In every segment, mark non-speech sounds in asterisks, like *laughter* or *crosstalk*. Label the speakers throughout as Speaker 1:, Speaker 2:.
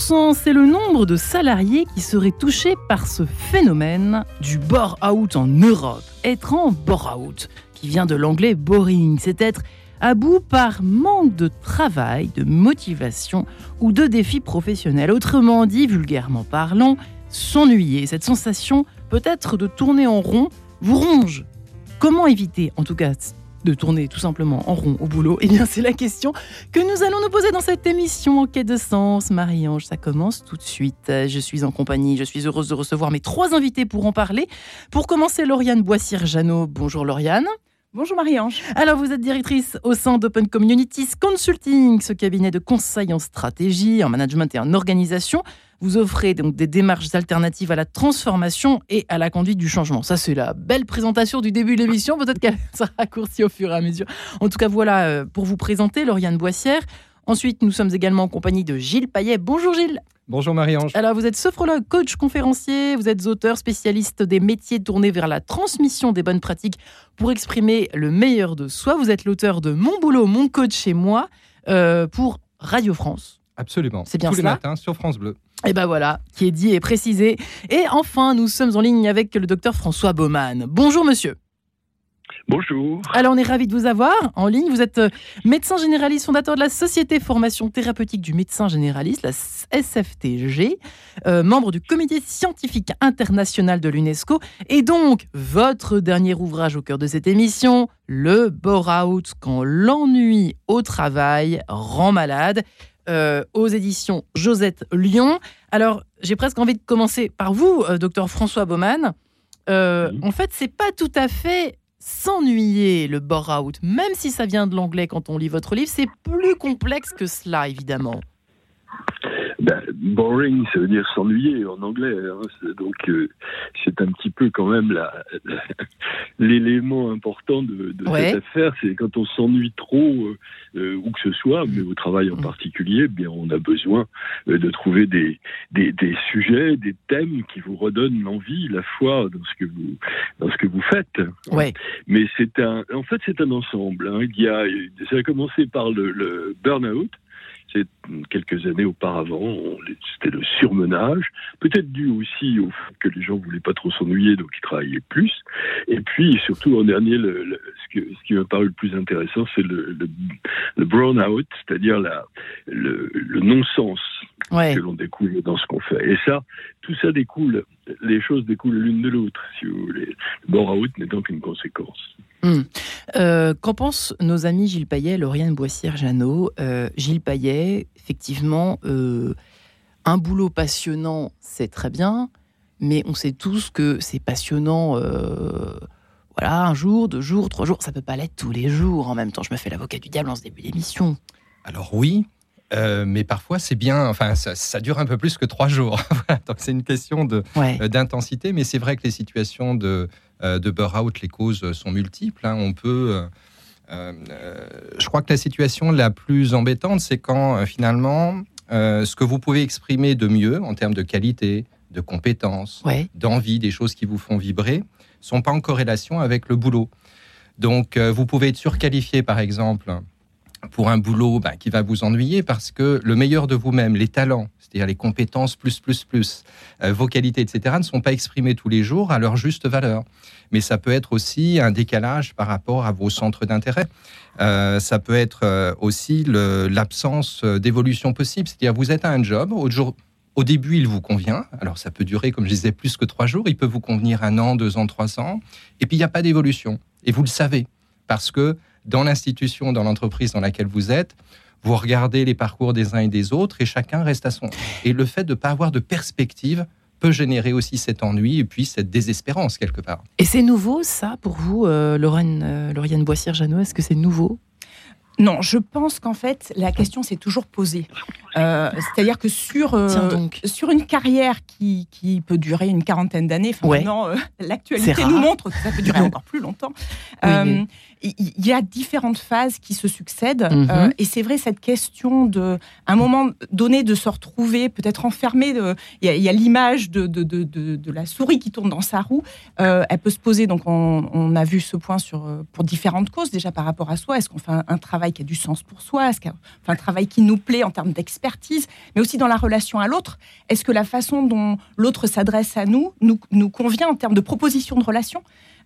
Speaker 1: 10%, c'est le nombre de salariés qui seraient touchés par ce phénomène du bore-out en Europe. Être en bore-out, qui vient de l'anglais boring, c'est être à bout par manque de travail, de motivation ou de défis professionnels. Autrement dit, vulgairement parlant, s'ennuyer. Cette sensation peut-être de tourner en rond vous ronge. Comment éviter, en tout cas, de tourner tout simplement en rond au boulot Eh bien, c'est la question que nous allons nous poser dans cette émission en quête de sens. Marie-Ange, ça commence tout de suite. Je suis en compagnie, je suis heureuse de recevoir mes trois invités pour en parler. Pour commencer, Lauriane Boissière-Jeannot. Bonjour Lauriane.
Speaker 2: Bonjour Marie-Ange.
Speaker 1: Alors vous êtes directrice au sein d'Open Communities Consulting, ce cabinet de conseil en stratégie, en management et en organisation. Vous offrez donc des démarches alternatives à la transformation et à la conduite du changement. Ça, c'est la belle présentation du début de l'émission. Peut-être qu'elle *laughs* sera raccourcie au fur et à mesure. En tout cas, voilà euh, pour vous présenter Lauriane Boissière. Ensuite, nous sommes également en compagnie de Gilles Payet. Bonjour Gilles.
Speaker 3: Bonjour Marie-Ange.
Speaker 1: Alors, vous êtes sophrologue, coach, conférencier, vous êtes auteur, spécialiste des métiers tournés vers la transmission des bonnes pratiques pour exprimer le meilleur de soi. Vous êtes l'auteur de Mon boulot, mon coach chez moi euh, pour Radio France.
Speaker 3: Absolument.
Speaker 1: C'est bien
Speaker 3: Tous
Speaker 1: ça.
Speaker 3: les matins sur France Bleu.
Speaker 1: Et ben voilà, qui est dit et précisé. Et enfin, nous sommes en ligne avec le docteur François Baumann. Bonjour monsieur.
Speaker 4: Bonjour.
Speaker 1: Alors on est ravi de vous avoir en ligne. Vous êtes euh, médecin généraliste, fondateur de la Société Formation Thérapeutique du Médecin Généraliste, la SFTG, euh, membre du Comité Scientifique International de l'UNESCO. Et donc, votre dernier ouvrage au cœur de cette émission, Le Bore-out, quand l'ennui au travail rend malade, euh, aux éditions Josette Lyon. Alors, j'ai presque envie de commencer par vous, euh, docteur François Baumann. Euh. En fait, c'est pas tout à fait s'ennuyer le bore-out, même si ça vient de l'anglais quand on lit votre livre, c'est plus complexe que cela, évidemment.
Speaker 4: Ben, boring, ça veut dire s'ennuyer en anglais. hein. Donc, euh, c'est un petit peu quand même *laughs* l'élément important de, de
Speaker 1: Ouais.
Speaker 4: cette affaire. C'est quand on s'ennuie trop, euh, euh, où que ce soit, mais au travail en
Speaker 1: Mm.
Speaker 4: particulier, eh bien, on a besoin euh, de trouver des, des, des sujets, des thèmes qui vous redonnent l'envie, la foi dans ce que vous, dans ce que vous faites.
Speaker 1: Ouais.
Speaker 4: Mais c'est un, en fait, c'est un ensemble. hein. Il y a, ça a commencé par le, le burn-out. C'est quelques années auparavant, c'était le surmenage, peut-être dû aussi au fait que les gens voulaient pas trop s'ennuyer, donc ils travaillaient plus. Et puis surtout en dernier, le, le- ce, que, ce qui m'a paru le plus intéressant, c'est le, le, brown-out, c'est-à-dire le, non-sens
Speaker 1: Ouais.
Speaker 4: que l'on découle dans ce qu'on fait. Et ça, tout ça découle, les choses découlent l'une de l'autre, si vous voulez. Le bore-out n'est donc une conséquence.
Speaker 1: Euh, Qu'en pensent nos amis Gilles Payet, Lauriane Boissière-Jeannot? Euh, Gilles Payet, effectivement, euh, un boulot passionnant, c'est très bien, mais on sait tous que c'est passionnant. voilà, un jour, deux jours, trois jours, ça peut pas l'être tous les jours. En même temps, je me fais l'avocat du diable en ce début d'émission.
Speaker 3: Alors oui, euh, mais parfois c'est bien, enfin ça, ça dure un peu plus que trois jours. *laughs* Donc c'est une question
Speaker 1: Ouais.
Speaker 3: d'intensité, mais c'est vrai que les situations de, de burn-out, les causes sont multiples. hein. On peut... euh, euh, euh, je crois que la situation la plus embêtante, c'est quand euh, finalement euh, ce que vous pouvez exprimer de mieux en termes de qualité, de compétences,
Speaker 1: Ouais.
Speaker 3: d'envie, des choses qui vous font vibrer, sont pas en corrélation avec le boulot. Donc, euh, vous pouvez être surqualifié, par exemple, pour un boulot bah, qui va vous ennuyer parce que le meilleur de vous-même, les talents, c'est-à-dire les compétences plus, plus, plus, euh, vos qualités, etc., ne sont pas exprimés tous les jours à leur juste valeur. Mais ça peut être aussi un décalage par rapport à vos centres d'intérêt. Euh, ça peut être euh, aussi l'absence d'évolution possible. C'est-à-dire, vous êtes à un job, au début, il vous convient. Alors, ça peut durer, comme je disais, plus que trois jours. Il peut vous convenir un an, deux ans, trois ans. Et puis, il n'y a pas d'évolution. Et vous le savez. Parce que dans l'institution, dans l'entreprise dans laquelle vous êtes, vous regardez les parcours des uns et des autres et chacun reste à son. Et le fait de ne pas avoir de perspective peut générer aussi cet ennui et puis cette désespérance quelque part.
Speaker 1: Et c'est nouveau, ça, pour vous, euh, euh, Boissière-Jeannot? Est-ce que c'est nouveau?
Speaker 2: Non, je pense qu'en fait, la question s'est toujours posée. Euh, C'est-à-dire que sur, euh, sur une carrière qui, qui peut durer une quarantaine d'années, enfin,
Speaker 1: Ouais.
Speaker 2: maintenant, euh, *laughs* l'actualité nous montre que ça peut durer encore plus longtemps.
Speaker 1: Oui.
Speaker 2: Il y a différentes phases qui se succèdent.
Speaker 1: Mhm.
Speaker 2: et c'est vrai, cette question de, à un moment donné, de se retrouver peut-être enfermé. Il y a, l'image de, de, de, de- la souris qui tourne dans sa roue. Elle peut se poser, donc on, on a vu ce point sur, pour différentes causes, déjà par rapport à soi. Est-ce qu'on fait un, un travail travail qui a du sens pour soi un travail qui nous plaît en termes d'expertise, mais aussi dans la relation à l'autre. Est-ce que la façon dont l'autre s'adresse à nous, nous nous convient en termes de proposition de relation?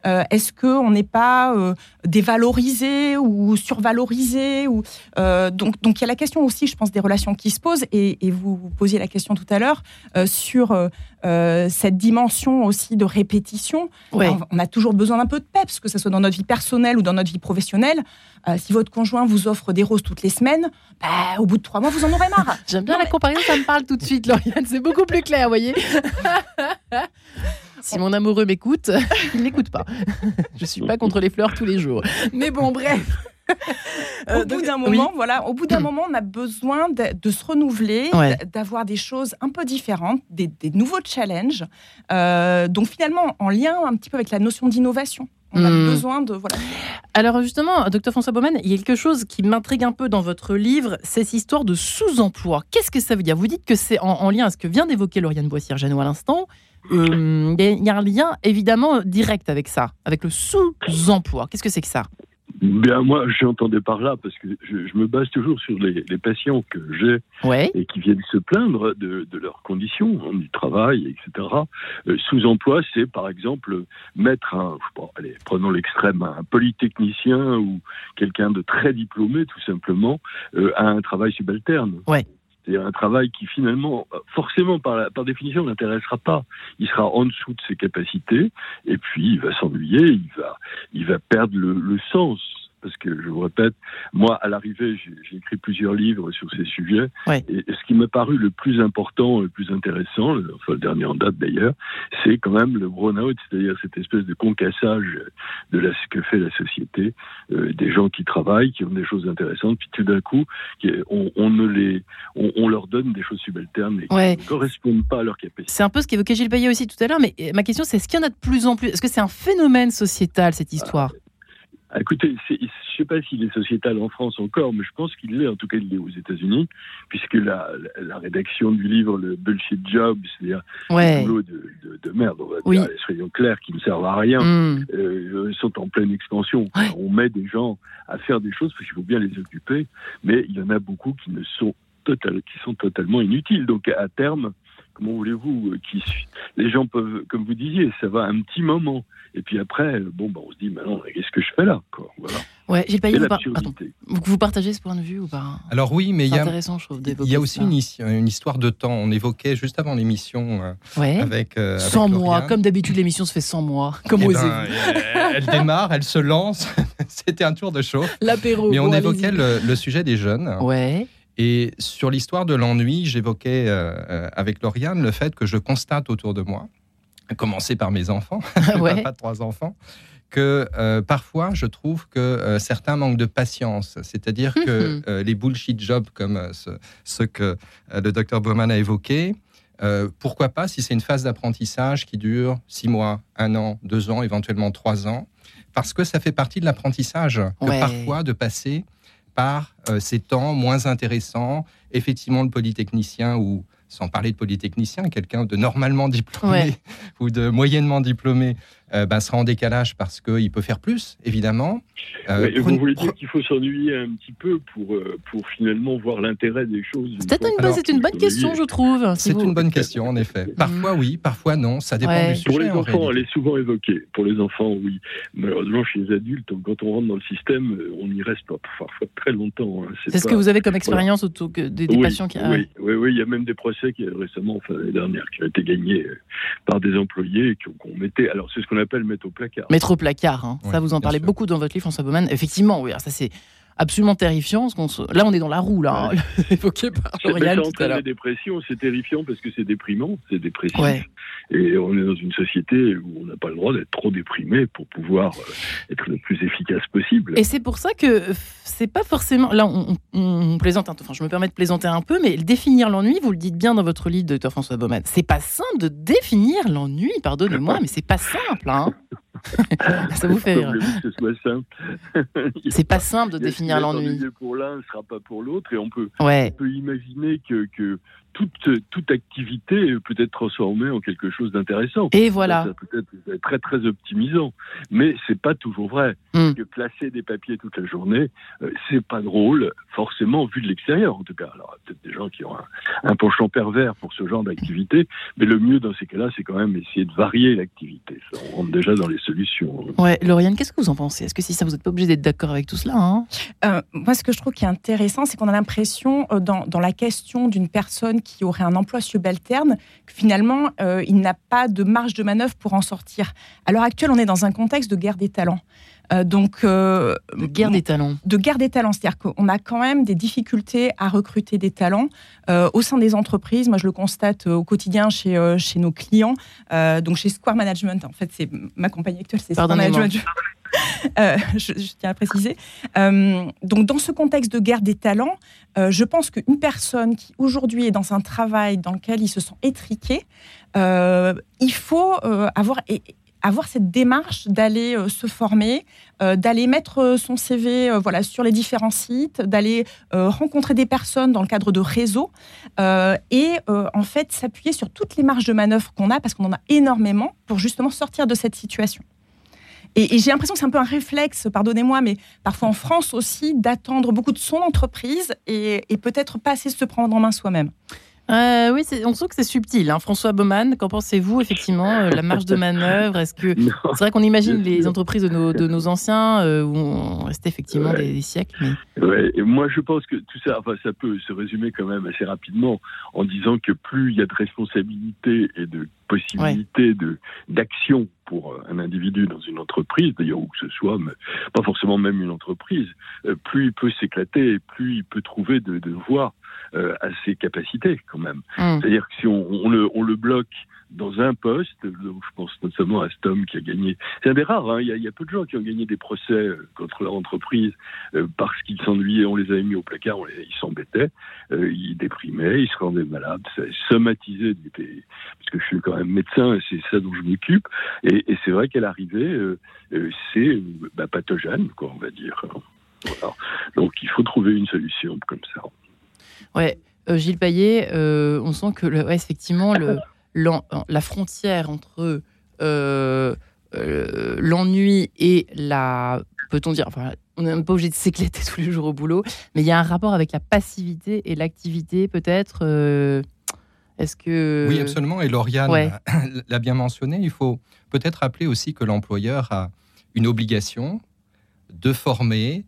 Speaker 2: Euh, Est-ce qu'on n'est pas euh, dévalorisé ou survalorisé ou, euh, donc, donc il y a la question aussi, je pense, des relations qui se posent. Et, vous, vous, posiez la question tout à l'heure sur cette dimension aussi de répétition. on a toujours besoin d'un peu de peps, que ce soit dans notre vie personnelle ou dans notre vie professionnelle. si votre conjoint vous offre des roses toutes les semaines, bah, au bout de trois mois, vous en aurez marre. *laughs*
Speaker 1: J'aime bien la comparaison, ça me parle tout de suite, Lauriane. C'est beaucoup plus clair, vous voyez. *laughs* Si mon amoureux m'écoute, *laughs* il n'écoute pas. *laughs* Je suis pas contre les fleurs tous les jours. Mais bon, bref. *laughs*
Speaker 2: au euh, bout d'un moment, voilà, au bout d'un *clears throat* moment, on a besoin de, se renouveler, d'avoir des choses un peu différentes, des, nouveaux challenges. Euh, donc finalement, en lien un petit peu avec la notion d'innovation. On a hmm. besoin de voilà.
Speaker 1: Alors justement, docteur François Baumann, il y a quelque chose qui m'intrigue un peu dans votre livre, c'est cette histoire de sous-emploi. Qu'est-ce que ça veut dire? Vous dites que c'est en, lien à ce que vient d'évoquer Lauriane Boissière-Jeannot à l'instant, euh, il y a un lien évidemment direct avec ça, avec le sous-emploi. Qu'est-ce que c'est que ça?
Speaker 4: Bien, moi, j'entendais par là, parce que je, me base toujours sur les, patients que j'ai et qui viennent se plaindre de, leurs conditions, hein, du travail, etc. Euh, sous-emploi, c'est par exemple mettre un, allez, prenons l'extrême, un polytechnicien ou quelqu'un de très diplômé, tout simplement, euh, à un travail subalterne.
Speaker 1: Ouais.
Speaker 4: C'est un travail qui finalement, forcément par, par définition, n'intéressera pas. Il sera en dessous de ses capacités et puis il va s'ennuyer, il va, il va perdre le sens parce que je vous répète, moi, à l'arrivée, j'ai écrit plusieurs livres sur ces sujets. Et ce qui m'a paru le plus important, le plus intéressant, enfin le dernier en date d'ailleurs, c'est quand même le burn-out, c'est-à-dire cette espèce de concassage de la, ce que fait la société, euh, des gens qui travaillent, qui ont des choses intéressantes, puis tout d'un coup, on, on, ne les, on, leur donne des choses subalternes et qui ne correspondent pas à leur capacité.
Speaker 1: C'est un peu ce qu'évoquait Gilles Payet aussi tout à l'heure, mais ma question c'est est-ce qu'il y en a de plus en plus? Est-ce que c'est un phénomène sociétal cette histoire?
Speaker 4: ah, écoutez, je ne sais pas s'il est sociétal en France encore, mais je pense qu'il l'est, en tout cas il l'est aux États-Unis, puisque la, la, rédaction du livre, le bullshit job, c'est-à-dire le boulot de, de, de, merde, on va dire, soyons clairs, qui ne servent à rien, mm. euh, sont en pleine expansion. On met des gens à faire des choses parce qu'il faut bien les occuper, mais il y en a beaucoup qui ne sont total, qui sont totalement inutiles. Donc à terme, comment voulez-vous, euh, qui les gens peuvent, comme vous disiez, ça va un petit moment. Et puis après, bon, bah, on se dit, maintenant, qu'est-ce que je fais là quoi, voilà.
Speaker 1: Ouais, j'ai pas vous, par... vous partagez ce point de vue ou pas?
Speaker 3: Alors oui, mais il y a, il y a aussi une, histoire de temps. On évoquait juste avant l'émission euh, avec,
Speaker 1: 100 euh, mois, comme d'habitude l'émission se fait 100 mois. *laughs* Comme eh
Speaker 3: ben, elle démarre, elle se lance. *laughs* C'était un tour de show.
Speaker 1: L'apéro.
Speaker 3: Mais on évoquait le, le, sujet des jeunes.
Speaker 1: Ouais.
Speaker 3: Et sur l'histoire de l'ennui, j'évoquais euh, euh, avec Lauriane le fait que je constate autour de moi, à commencer par mes enfants, *laughs* ouais. pas trois enfants, que euh, parfois je trouve que certains manquent de patience. C'est-à-dire que mhm. les bullshit jobs comme ce, que le docteur Bowman a évoqué, pourquoi pas si c'est une phase d'apprentissage qui dure six mois, un an, deux ans, éventuellement trois ans, parce que ça fait partie de l'apprentissage que parfois de passer par euh, ces temps moins intéressants. Effectivement, le polytechnicien ou sans parler de polytechnicien, quelqu'un de normalement diplômé *laughs* ou de moyennement diplômé euh, bah, sera en décalage parce qu'il peut faire plus, évidemment.
Speaker 4: Euh, vous voulez dire qu'il faut s'ennuyer un petit peu pour, euh, pour finalement voir l'intérêt des choses
Speaker 1: C'est une, bonne question, je trouve.
Speaker 3: c'est une bonne question, en effet. Mm. Parfois oui, parfois non, ça dépend du sujet.
Speaker 4: Pour les enfants, elle est souvent évoquée. Pour les enfants, oui. Malheureusement, chez les adultes, quand on rentre dans le système, on n'y reste pas parfois très longtemps.
Speaker 1: Hein. C'est ce que vous avez comme expérience autour des, patients qui...
Speaker 4: Oui, oui, oui, il y a même des procès qui récemment, enfin l'année dernière, qui ont été gagnés par des employés qu'on mettait. Alors c'est ce qu'on appelle mettre au placard.
Speaker 1: Mettre au placard, hein. ça vous en parlez beaucoup dans votre livre, François Baumann. Effectivement, oui, ça c'est absolument terrifiant. Là, on est dans la roue, là, *laughs* évoqué par Lauriane tout à
Speaker 4: la dépression, c'est terrifiant parce que c'est déprimant, c'est dépressif. Et on est dans une société où on n'a pas le droit d'être trop déprimé pour pouvoir euh, être le plus efficace possible.
Speaker 1: Et c'est pour ça que c'est pas forcément. Là, on, plaisante, enfin, je me permets de plaisanter un peu, mais définir l'ennui, vous le dites bien dans votre livre, docteur François Baumann, c'est pas simple de définir l'ennui, pardonnez-moi, *laughs* mais c'est pas simple. Hein Ça vous fait rire.
Speaker 4: que ce soit simple. *laughs*
Speaker 1: C'est pas simple de définir l'ennui.
Speaker 4: Pour l'un, ne sera pas pour l'autre, et on peut, on
Speaker 1: Ouais.
Speaker 4: peut imaginer que, que toute, toute activité peut être transformée en quelque chose d'intéressant.
Speaker 1: Et voilà.
Speaker 4: Ça peut être très très optimisant, mais c'est pas toujours vrai.
Speaker 1: Hmm.
Speaker 4: Que placer des papiers toute la journée, euh, c'est pas drôle, forcément vu de l'extérieur en tout cas. Alors il y a peut-être des gens qui ont un, un penchant pervers pour ce genre d'activité, mais le mieux dans ces cas-là, c'est quand même essayer de varier l'activité. Ça, on rentre déjà dans les solutions.
Speaker 1: Ouais, Lauriane, qu'est-ce que vous en pensez? Est-ce que si ça, vous n'êtes pas obligé d'être d'accord avec tout cela hein?
Speaker 2: Euh, moi, ce que je trouve qui est intéressant, c'est qu'on a l'impression, euh, dans, dans la question d'une personne qui aurait un emploi subalterne, que finalement, euh, il n'a pas de marge de manœuvre pour en sortir. À l'heure actuelle, on est dans un contexte de guerre des talents. Euh, donc, euh,
Speaker 1: De guerre des talents.
Speaker 2: de guerre des talents. C'est-à-dire qu'on a quand même des difficultés à recruter des talents euh, au sein des entreprises. Moi, je le constate au quotidien chez, chez nos clients. Donc, chez Square Management, en fait, c'est ma compagnie actuelle, c'est Square. Management. *laughs* Euh, je, tiens à préciser. Euh, donc, dans ce contexte de guerre des talents, euh, je pense qu'une personne qui aujourd'hui est dans un travail dans lequel il se sent étriqué, il faut avoir, avoir cette démarche d'aller se former, d'aller mettre son CV voilà, sur les différents sites, d'aller rencontrer des personnes dans le cadre de réseaux et en fait s'appuyer sur toutes les marges de manœuvre qu'on a parce qu'on en a énormément pour justement sortir de cette situation. Et, j'ai l'impression que c'est un peu un réflexe, pardonnez-moi, mais parfois en France aussi, d'attendre beaucoup de son entreprise et, et peut-être pas assez se prendre en main soi-même.
Speaker 1: Euh, oui, on sent que c'est subtil. hein. François Baumann, qu'en pensez-vous effectivement euh, La marge de manœuvre? Est-ce que *laughs* c'est vrai qu'on imagine les entreprises de nos, de nos anciens euh, où on restait effectivement
Speaker 4: Ouais.
Speaker 1: des, des siècles mais...
Speaker 4: Ouais, et moi je pense que tout ça, enfin, ça peut se résumer quand même assez rapidement en disant que plus il y a de responsabilités et de possibilités de d'action pour un individu dans une entreprise, d'ailleurs où que ce soit, mais pas forcément même une entreprise, plus il peut s'éclater et plus il peut trouver de, de voies euh, à ses capacités quand même.
Speaker 1: Hum.
Speaker 4: C'est-à-dire que si on, on le, on le bloque dans un poste, donc je pense notamment à Stom qui a gagné, c'est un des rares, hein, il, y a, il y a peu de gens qui ont gagné des procès euh, contre leur entreprise euh, parce qu'ils s'ennuyaient, on les avait mis au placard, on les, ils s'embêtaient, euh, ils déprimaient, ils se rendaient malades, ça somatisait, parce que je suis quand même médecin et c'est ça dont je m'occupe, et, et c'est vrai qu'à l'arrivée, euh, euh, c'est euh, bah, pathogène, quoi, on va dire. Voilà. Donc il faut trouver une solution comme ça.
Speaker 1: Ouais, euh, Gilles Payet, euh, on sent que le, ouais, effectivement le, la frontière entre euh, l'ennui et la, peut-on dire, enfin, on n'est même pas obligé de s'éclater *laughs* tous les jours au boulot, mais il y a un rapport avec la passivité et l'activité peut-être. Est-ce que
Speaker 3: Oui, absolument. Et Lauriane
Speaker 1: Ouais. *laughs*
Speaker 3: l'a bien mentionné. Il faut peut-être rappeler aussi que l'employeur a une obligation de former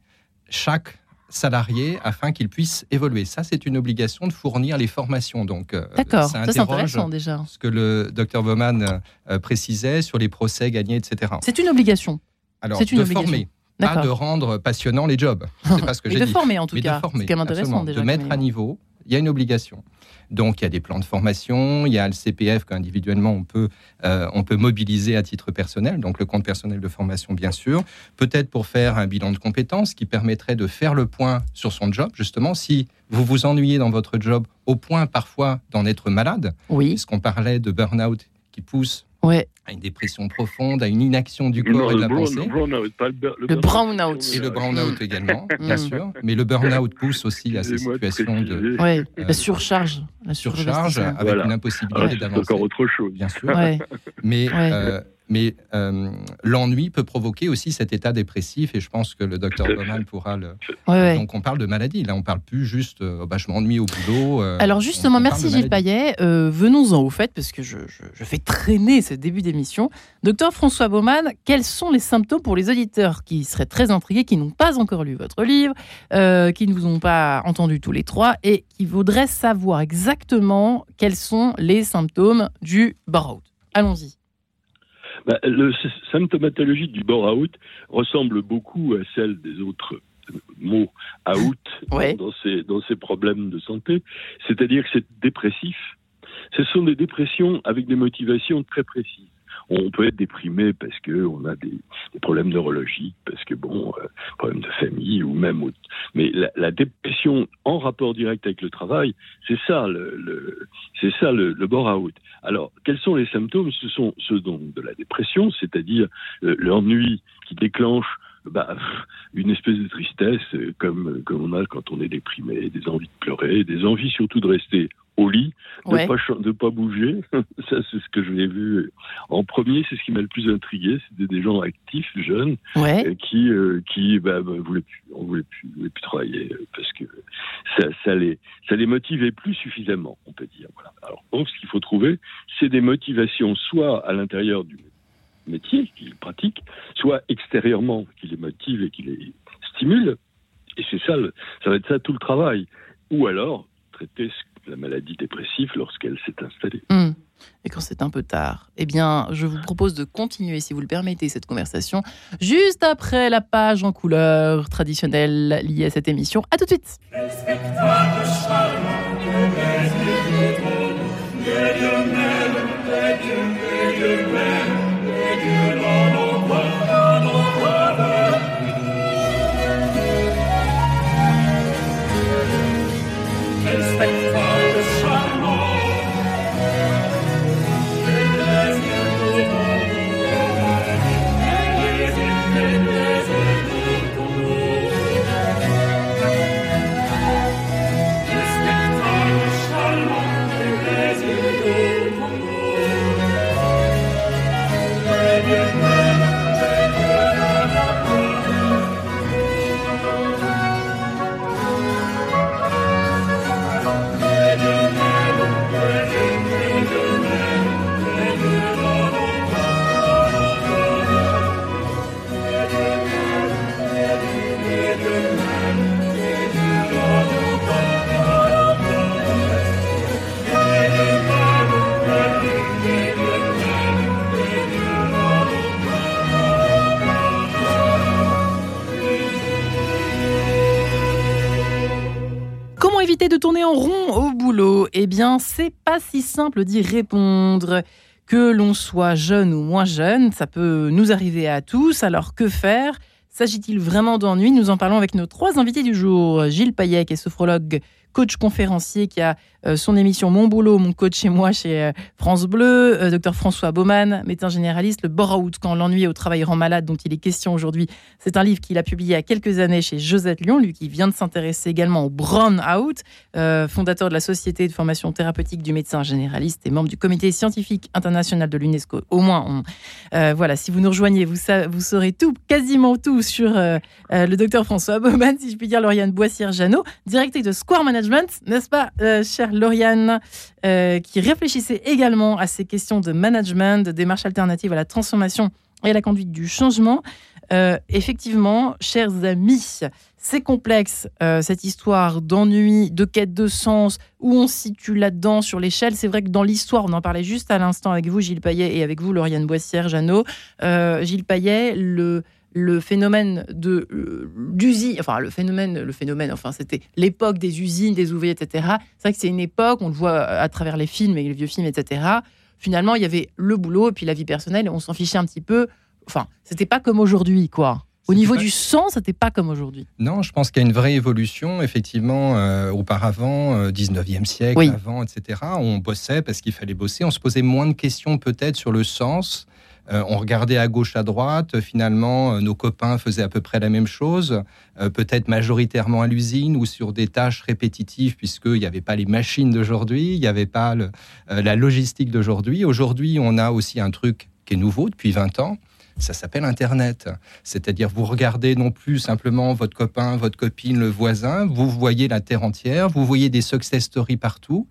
Speaker 3: chaque salarié afin qu'il puisse évoluer. Ça, c'est une obligation de fournir les formations. Donc, euh,
Speaker 1: D'accord,
Speaker 3: ça
Speaker 1: ça c'est intéressant déjà.
Speaker 3: ce que le docteur Baumann euh, précisait sur les procès gagnés, etc.
Speaker 1: C'est une obligation.
Speaker 3: Alors,
Speaker 1: c'est une
Speaker 3: de
Speaker 1: obligation.
Speaker 3: former, pas de rendre passionnant les jobs. C'est pas ce que
Speaker 1: Mais *laughs*
Speaker 3: j'ai
Speaker 1: de
Speaker 3: dit.
Speaker 1: former en tout
Speaker 3: mais
Speaker 1: cas.
Speaker 3: de former,
Speaker 1: c'est quand même intéressant déjà.
Speaker 3: de mettre à niveau. Il y a une obligation. Donc, il y a des plans de formation, il y a le CPF qu'individuellement on peut, euh, on peut mobiliser à titre personnel, donc le compte personnel de formation, bien sûr. Peut-être pour faire un bilan de compétences qui permettrait de faire le point sur son job, justement. Si vous vous ennuyez dans votre job au point parfois d'en être malade,
Speaker 1: Oui,
Speaker 3: puisqu'on parlait de burn-out qui pousse
Speaker 1: ouais.
Speaker 3: à une dépression profonde, à une inaction du corps et de la
Speaker 4: brown-
Speaker 3: pensée.
Speaker 4: brownout, pas le, bur-
Speaker 1: Le brownout.
Speaker 3: Et le burn-out également, *laughs* bien
Speaker 1: Mm.
Speaker 3: sûr. Mais le burn-out pousse aussi à ces situations de.
Speaker 1: Ouais,
Speaker 3: Euh,
Speaker 1: la surcharge. La
Speaker 3: surcharge avec
Speaker 4: Voilà.
Speaker 3: une
Speaker 4: Ah,
Speaker 3: impossibilité
Speaker 4: c'est
Speaker 3: d'avancer.
Speaker 4: encore autre chose.
Speaker 3: Bien sûr.
Speaker 1: Ouais.
Speaker 3: Mais,
Speaker 1: Ouais.
Speaker 3: euh, mais euh, l'ennui peut provoquer aussi cet état dépressif et je pense que le docteur. Baumann pourra le.
Speaker 1: Ouais, ouais.
Speaker 3: Donc on parle de maladie. Là, on parle plus juste euh, bah, je m'ennuie au boulot. euh,
Speaker 1: Alors justement,
Speaker 3: on- on
Speaker 1: merci Gilles. Payet. Euh, Venons-en au fait, parce que je, je- je fais traîner ce début d'émission. Docteur François Baumann, quels sont les symptômes pour les auditeurs qui seraient très intrigués, qui n'ont pas encore lu votre livre, euh, qui ne vous ont pas entendu tous les trois, et qui voudraient savoir exactement quels sont les symptômes du burn-out? Allons-y.
Speaker 4: Bah, le s- symptomatologie du bore-out ressemble beaucoup à celle des autres euh, mots out *laughs*
Speaker 1: Ouais.
Speaker 4: dans, ces, dans ces problèmes de santé, c'est-à-dire que c'est dépressif. Ce sont des dépressions avec des motivations très précises. On peut être déprimé parce que on a des, problèmes neurologiques, parce que bon, euh, problèmes de famille ou même. Mais la, dépression en rapport direct avec le travail, c'est ça le, c'est ça le, le bore-out. Alors, quels sont les symptômes? Ce sont ceux donc de la dépression, c'est-à-dire euh, l'ennui qui déclenche bah, une espèce de tristesse euh, comme, comme on a quand on est déprimé, des envies de pleurer, des envies surtout de rester au lit, de ne pas, pas bouger. *laughs* Ça, c'est ce que je l'ai vu en premier. C'est ce qui m'a le plus intrigué. C'était des gens actifs, jeunes,
Speaker 1: euh,
Speaker 4: qui, qui bah, bah, voulaient plus, on voulait plus, voulait plus travailler parce que ça, ça, les, ça les motivait plus suffisamment, on peut dire. Voilà. Alors, donc, ce qu'il faut trouver, c'est des motivations soit à l'intérieur du métier qu'ils pratiquent, soit extérieurement qui les motive et qui les stimule. Et c'est ça, ça va être ça tout le travail. Ou alors traiter la maladie dépressive lorsqu'elle s'est installée.
Speaker 1: Hmm. Et quand c'est un peu tard, eh bien, je vous propose de continuer, si vous le permettez, cette conversation juste après la page en couleur traditionnelle liée à cette émission. À tout de suite. Si simple d'y répondre. Que l'on soit jeune ou moins jeune, ça peut nous arriver à tous. Alors que faire? S'agit-il vraiment d'ennui? Nous en parlons avec nos trois invités du jour. Gilles Payet, qui est sophrologue coach conférencier qui a son émission Mon boulot, mon coach chez moi chez euh, France Bleu, euh, docteur François Baumann, médecin généraliste, le bore-out quand l'ennui au travail rend malade dont il est question aujourd'hui. C'est un livre qu'il a publié il y a quelques années chez Josette Lyon, lui qui vient de s'intéresser également au burn-out, fondateur de la Société de formation thérapeutique du médecin généraliste et membre du comité scientifique international de l'UNESCO. Au moins, voilà, si vous nous rejoignez, vous, saurez tout, quasiment tout sur le docteur François Baumann, si je puis dire, Lauriane Boissière-Jeannot, directrice de Square Management n'est-ce pas, euh, chère Lauriane, euh, qui réfléchissait également à ces questions de management, de démarche alternative à la transformation et à la conduite du changement. Euh, effectivement, chers amis, c'est complexe cette histoire d'ennui, de quête de sens, où on situe là-dedans sur l'échelle. C'est vrai que dans l'histoire, on en parlait juste à l'instant avec vous, Gilles Payet, et avec vous, Lauriane Boissière, Jeannot. Gilles Payet, le, le phénomène de euh, d'usine, enfin le phénomène, le phénomène, enfin c'était l'époque des usines, des ouvriers, etc. C'est vrai que c'est une époque, on le voit à travers les films et les vieux films, etc. Finalement, il y avait le boulot et puis la vie personnelle et on s'en fichait un petit peu. Enfin, c'était pas comme aujourd'hui, quoi. Au niveau du sang, c'était pas comme aujourd'hui.
Speaker 3: Non, je pense qu'il y a une vraie évolution. Effectivement, euh, auparavant, 19e euh, siècle, avant, etc., on bossait parce qu'il fallait bosser. On se posait moins de questions peut-être sur le sens euh, on regardait à gauche, à droite. Finalement, euh, nos copains faisaient à peu près la même chose, euh, peut-être majoritairement à l'usine ou sur des tâches répétitives, puisqu'il n'y avait pas les machines d'aujourd'hui, il n'y avait pas la logistique d'aujourd'hui. Aujourd'hui, on a aussi un truc qui est nouveau depuis 20 ans. Ça s'appelle Internet. C'est-à-dire, vous regardez non plus simplement votre copain, votre copine, le voisin, vous voyez la terre entière, vous voyez des success stories partout.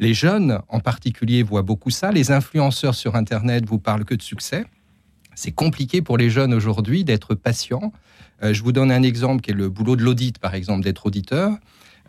Speaker 3: Les jeunes, en particulier, voient beaucoup ça. Les influenceurs sur Internet vous parlent que de succès. C'est compliqué pour les jeunes aujourd'hui d'être patients. Euh, je vous donne un exemple qui est le boulot de l'audit, par exemple, d'être auditeur.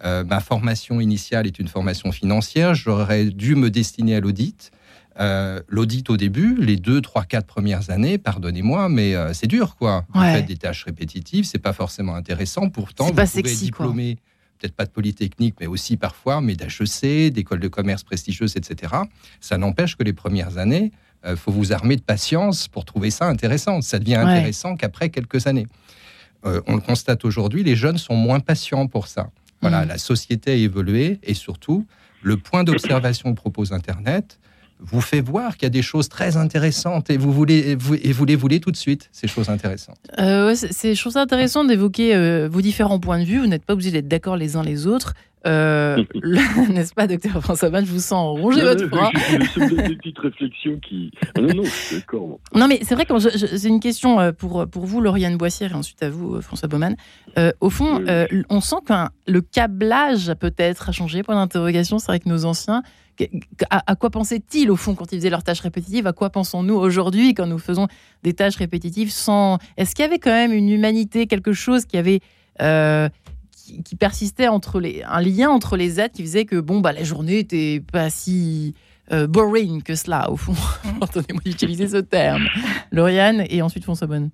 Speaker 3: Euh, ma formation initiale est une formation financière. J'aurais dû me destiner à l'audit. Euh, l'audit au début, les deux, trois, quatre premières années, pardonnez-moi, mais c'est dur, quoi. Vous faites des tâches répétitives, c'est pas forcément intéressant. Pourtant, vous
Speaker 1: pas
Speaker 3: pouvez
Speaker 1: sexy,
Speaker 3: être diplômé peut-être pas de polytechnique, mais aussi parfois, mais d'HEC, d'écoles de commerce prestigieuses, etc. Ça n'empêche que les premières années, il faut vous armer de patience pour trouver ça intéressant. Ça devient
Speaker 1: Ouais.
Speaker 3: intéressant qu'après quelques années. Euh, on le constate aujourd'hui, les jeunes sont moins patients pour ça. Voilà,
Speaker 1: Mm.
Speaker 3: la société a évolué et surtout, le point d'observation que propose Internet vous fait voir qu'il y a des choses très intéressantes et vous voulez, vous, et vous les voulez tout de suite, ces choses intéressantes.
Speaker 1: Euh, ouais, c'est- c'est, je trouve ça intéressant d'évoquer euh, vos différents points de vue. Vous n'êtes pas obligé d'être d'accord les uns les autres. Euh, *laughs* le- *laughs* N'est-ce pas, docteur François Mann? Je vous sens ronger votre bras.
Speaker 4: des petites réflexions qui. Ah non, non, je suis d'accord.
Speaker 1: Non, mais c'est vrai que je- je- c'est une question euh, pour, pour vous, Lauriane Boissière, et ensuite à vous, François Baumann. Euh, au fond,
Speaker 4: Oui, oui.
Speaker 1: euh, on sent que le câblage peut-être a changé. Point d'interrogation, c'est vrai que nos anciens. À, à quoi pensaient-ils au fond quand ils faisaient leurs tâches répétitives? À quoi pensons-nous aujourd'hui quand nous faisons des tâches répétitives sans Est-ce qu'il y avait quand même une humanité, quelque chose qui avait euh, qui, qui persistait entre les un lien entre les êtres qui faisait que bon bah la journée était pas si euh, boring que cela au fond? *laughs* Pardonnez-moi d'utiliser ce terme. Lauriane et ensuite François Bonne.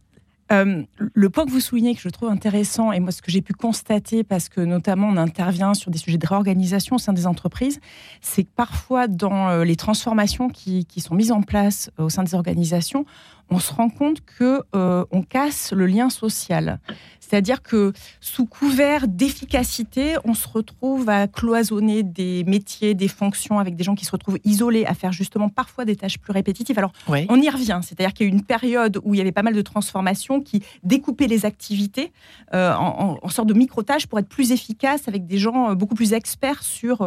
Speaker 2: Euh, le point que vous soulignez, que je trouve intéressant, et moi ce que j'ai pu constater, parce que notamment on intervient sur des sujets de réorganisation au sein des entreprises, c'est que parfois dans euh, les transformations qui, sont mises en place euh, au sein des organisations, on se rend compte que euh, on casse le lien social. C'est-à-dire que sous couvert d'efficacité, on se retrouve à cloisonner des métiers, des fonctions avec des gens qui se retrouvent isolés, à faire justement parfois des tâches plus répétitives. Alors
Speaker 1: Oui.
Speaker 2: on y revient, c'est-à-dire qu'il y a eu une période où il y avait pas mal de transformations qui découpaient les activités euh, en, en- en sorte de micro-tâches pour être plus efficaces avec des gens euh, beaucoup plus experts sur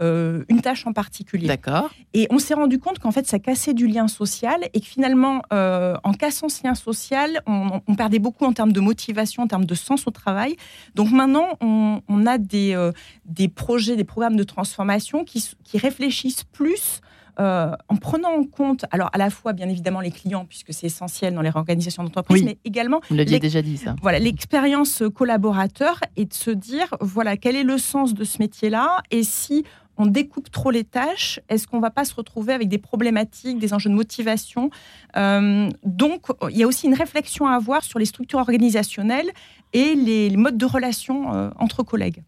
Speaker 2: euh, une tâche en particulier.
Speaker 1: D'accord.
Speaker 2: Et on s'est rendu compte qu'en fait, ça cassait du lien social et que finalement, euh, en cassant ce lien social, on, on perdait beaucoup en termes de motivation, en termes de sens au travail. Donc maintenant, on, on a des, euh, des projets, des programmes de transformation qui, qui réfléchissent plus euh, en prenant en compte, alors à la fois bien évidemment les clients, puisque c'est essentiel dans les réorganisations d'entreprise,
Speaker 1: Oui.
Speaker 2: mais également
Speaker 1: Vous l'aviez déjà dit ça.
Speaker 2: voilà l'expérience collaborateur et de se dire voilà quel est le sens de ce métier-là et si on découpe trop les tâches, est-ce qu'on va pas se retrouver avec des problématiques, des enjeux de motivation Euh, Donc, il y a aussi une réflexion à avoir sur les structures organisationnelles et les, modes de relation euh, entre collègues.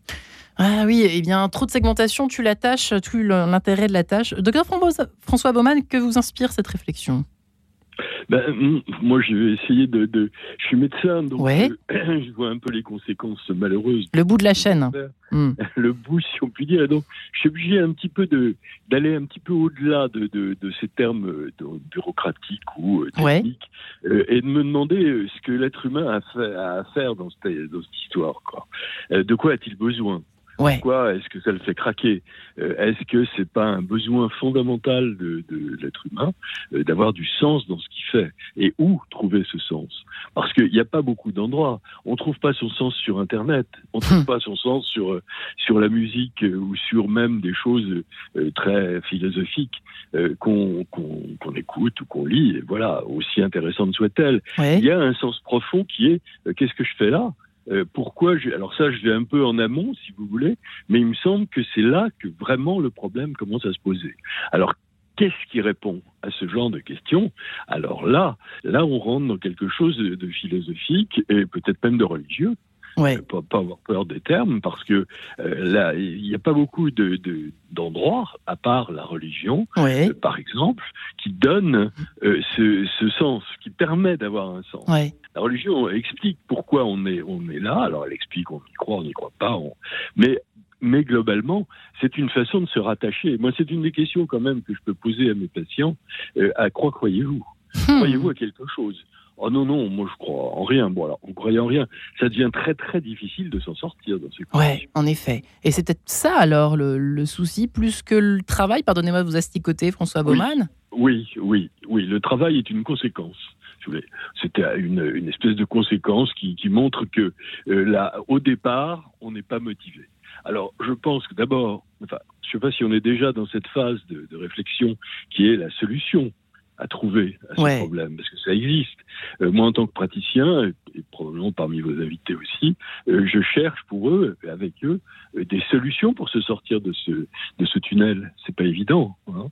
Speaker 1: Ah oui, eh bien, trop de segmentation tue la tâche, tue le- l'intérêt de la tâche. Docteur François Baumann, que vous inspire cette réflexion?
Speaker 4: Ben, moi, je vais essayer de. de- Je suis médecin, donc
Speaker 1: Ouais.
Speaker 4: euh, *clears throat* je vois un peu les conséquences malheureuses.
Speaker 1: Le bout de la chaîne. Hmm. *laughs*
Speaker 4: Le bout, si on peut dire. Donc, je suis obligé un petit peu de d'aller un petit peu au-delà de, de, de ces termes euh, bureaucratiques ou euh,
Speaker 1: Ouais.
Speaker 4: techniques euh, et de me demander ce que l'être humain a, fait, a à faire dans cette, dans cette histoire. Quoi. Euh, de quoi a-t-il besoin?
Speaker 1: Ouais.
Speaker 4: Pourquoi est-ce que ça le fait craquer? Euh, Est-ce que c'est pas un besoin fondamental de, de l'être humain euh, d'avoir du sens dans ce qu'il fait? Et où trouver ce sens? Parce qu'il n'y a pas beaucoup d'endroits. On trouve pas son sens sur Internet. On trouve
Speaker 1: Hmm.
Speaker 4: pas son sens sur euh, sur la musique euh, ou sur même des choses très philosophiques qu'on qu'on qu'on écoute ou qu'on lit. Et voilà, aussi intéressantes soient-elles.
Speaker 1: Ouais.
Speaker 4: Il y a un sens profond qui est qu'est-ce que je fais là? Euh, Pourquoi. Alors ça, je vais un peu en amont, si vous voulez, mais il me semble que c'est là que vraiment le problème commence à se poser. Alors Qu'est-ce qui répond à ce genre de questions? Alors là, là, on rentre dans quelque chose de philosophique et peut-être même de religieux.
Speaker 1: Ouais.
Speaker 4: Pas, pas avoir peur des termes, parce que euh, là, il n'y a pas beaucoup de- de- d'endroits, à part la religion, euh, par exemple, qui donnent euh, ce, ce sens, qui permet d'avoir un sens. La religion explique pourquoi on est, on est là. Alors, elle explique, on y croit, on n'y croit pas. on- Mais, mais globalement, c'est une façon de se rattacher. Moi, c'est une des questions quand même que je peux poser à mes patients. Euh, à quoi croyez-vous?
Speaker 1: Hmm.
Speaker 4: Croyez-vous à quelque chose? Oh non, non, moi je crois en rien. Bon, alors, on croyait en rien. Ça devient très, très difficile de s'en sortir dans ces
Speaker 1: Ouais,
Speaker 4: conditions.
Speaker 1: en effet. Et c'est peut-être ça alors le, le souci, plus que le travail? Pardonnez-moi de vous asticoter, François. Baumann.
Speaker 4: Oui, oui, oui. Le travail est une conséquence. vous. C'était une, une espèce de conséquence qui, qui montre que euh, là, au départ, on n'est pas motivé. Alors, je pense que d'abord, enfin, je ne sais pas si on est déjà dans cette phase de, de réflexion qui est la solution à trouver à ce
Speaker 1: Ouais.
Speaker 4: problème, parce que ça existe. Euh, moi, en tant que praticien, et, et probablement parmi vos invités aussi, euh, je cherche pour eux, avec eux, euh, des solutions pour se sortir de ce, de ce tunnel. C'est pas évident. hein.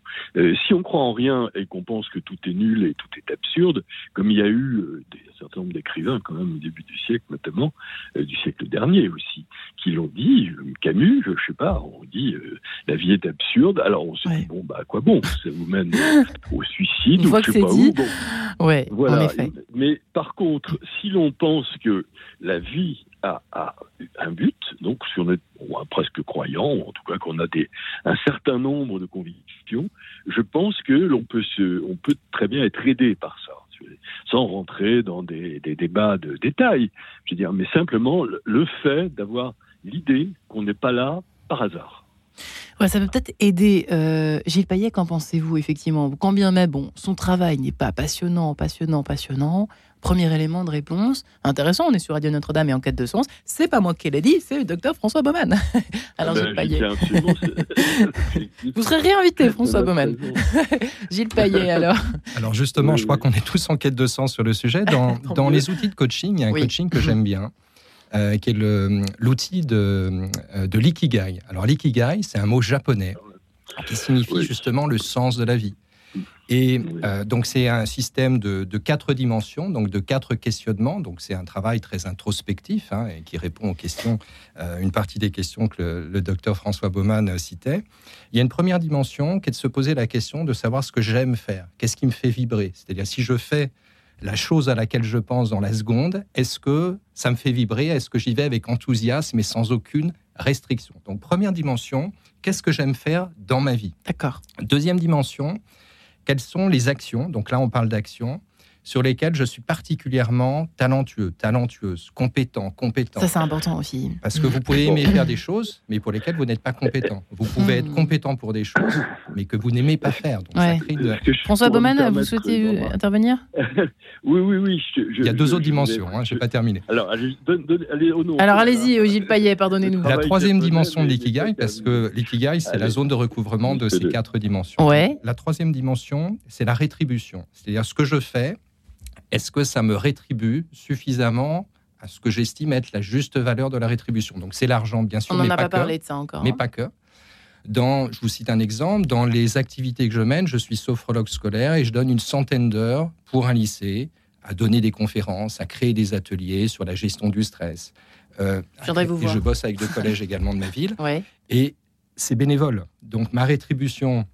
Speaker 4: Si on croit en rien et qu'on pense que tout est nul et tout est absurde, comme il y a eu des, un certain nombre d'écrivains, quand même, au début du siècle, notamment, du siècle dernier aussi, qui l'ont dit. Camus, je, sais pas, on dit la vie est absurde. Alors on se dit, bon, bah, à quoi bon? Ça vous mène au suicide ou je sais pas où.
Speaker 1: Bon. Ouais, voilà. En effet.
Speaker 4: Mais par contre, si l'on pense que la vie a, un but, donc si on est presque croyant, ou en tout cas qu'on a des, un certain nombre de convictions, je pense que l'on peut, se, on peut très bien être aidé par ça, sans rentrer dans des, débats de détails. Je veux dire, mais simplement le fait d'avoir l'idée qu'on n'est pas là par hasard.
Speaker 1: Ouais, ça peut peut-être aider. Euh, Gilles Payet, qu'en pensez-vous, effectivement? Quand bien même, bon, son travail n'est pas passionnant, passionnant, passionnant, premier élément de réponse, intéressant, on est sur Radio Notre-Dame et en quête de sens, c'est pas moi qui l'ai dit, c'est le docteur François Baumann. *laughs* Alors, ben, Gilles Payet. *laughs* Vous serez réinvité, François Baumann. *laughs* Gilles Payet, alors.
Speaker 3: Alors, justement, je crois qu'on est tous en quête de sens sur le sujet. Dans, dans les outils de coaching, il y a un coaching que j'aime bien. Euh, qui est l'outil de, euh, de l'ikigai. Alors l'ikigai, c'est un mot japonais qui signifie justement le sens de la vie. Et euh, donc c'est un système de, de, quatre dimensions, donc de quatre questionnements. Donc c'est un travail très introspectif hein, et qui répond aux questions, une partie des questions que le, le docteur François Baumann citait. Il y a une première dimension qui est de se poser la question de savoir ce que j'aime faire, qu'est-ce qui me fait vibrer. C'est-à-dire si je fais la chose à laquelle je pense dans la seconde, est-ce que ça me fait vibrer? Est-ce que j'y vais avec enthousiasme et sans aucune restriction? Donc première dimension, qu'est-ce que j'aime faire dans ma vie?
Speaker 1: D'accord.
Speaker 3: Deuxième dimension, quelles sont les actions? Donc là, on parle d'actions sur lesquels je suis particulièrement talentueux, talentueuse, compétent, compétent.
Speaker 1: Ça, c'est important aussi.
Speaker 3: Parce que vous pouvez aimer faire des choses, mais pour lesquelles vous n'êtes pas compétent. Vous pouvez être hmm. compétent pour des choses, mais que vous n'aimez pas faire.
Speaker 1: François Baumann, vous souhaitez intervenir? *laughs*
Speaker 4: Oui, oui, oui.
Speaker 3: Il y a deux autres dimensions, hein, je n'ai pas terminé.
Speaker 4: Alors, allez, allez,
Speaker 1: Alors allez-y, Gilles Payet, pardonnez-nous.
Speaker 3: La troisième dimension de l'ikigai, parce que l'ikigai, c'est la zone de recouvrement de ces quatre dimensions.
Speaker 1: Ouais.
Speaker 3: La troisième dimension, c'est la rétribution. C'est-à-dire ce que je fais, est-ce que ça me rétribue suffisamment à ce que j'estime être la juste valeur de la rétribution? Donc c'est l'argent, bien sûr,
Speaker 1: On
Speaker 3: n'en
Speaker 1: a pas, parlé de ça encore.
Speaker 3: Mais hein. pas que. Dans, je vous cite un exemple, dans les activités que je mène, je suis sophrologue scolaire et je donne une centaine d'heures pour un lycée à donner des conférences, à créer des ateliers sur la gestion du stress.
Speaker 1: Euh, je vous
Speaker 3: voir. je bosse avec deux *laughs* collèges également de ma ville.
Speaker 1: Ouais.
Speaker 3: Et c'est bénévole. Donc ma rétribution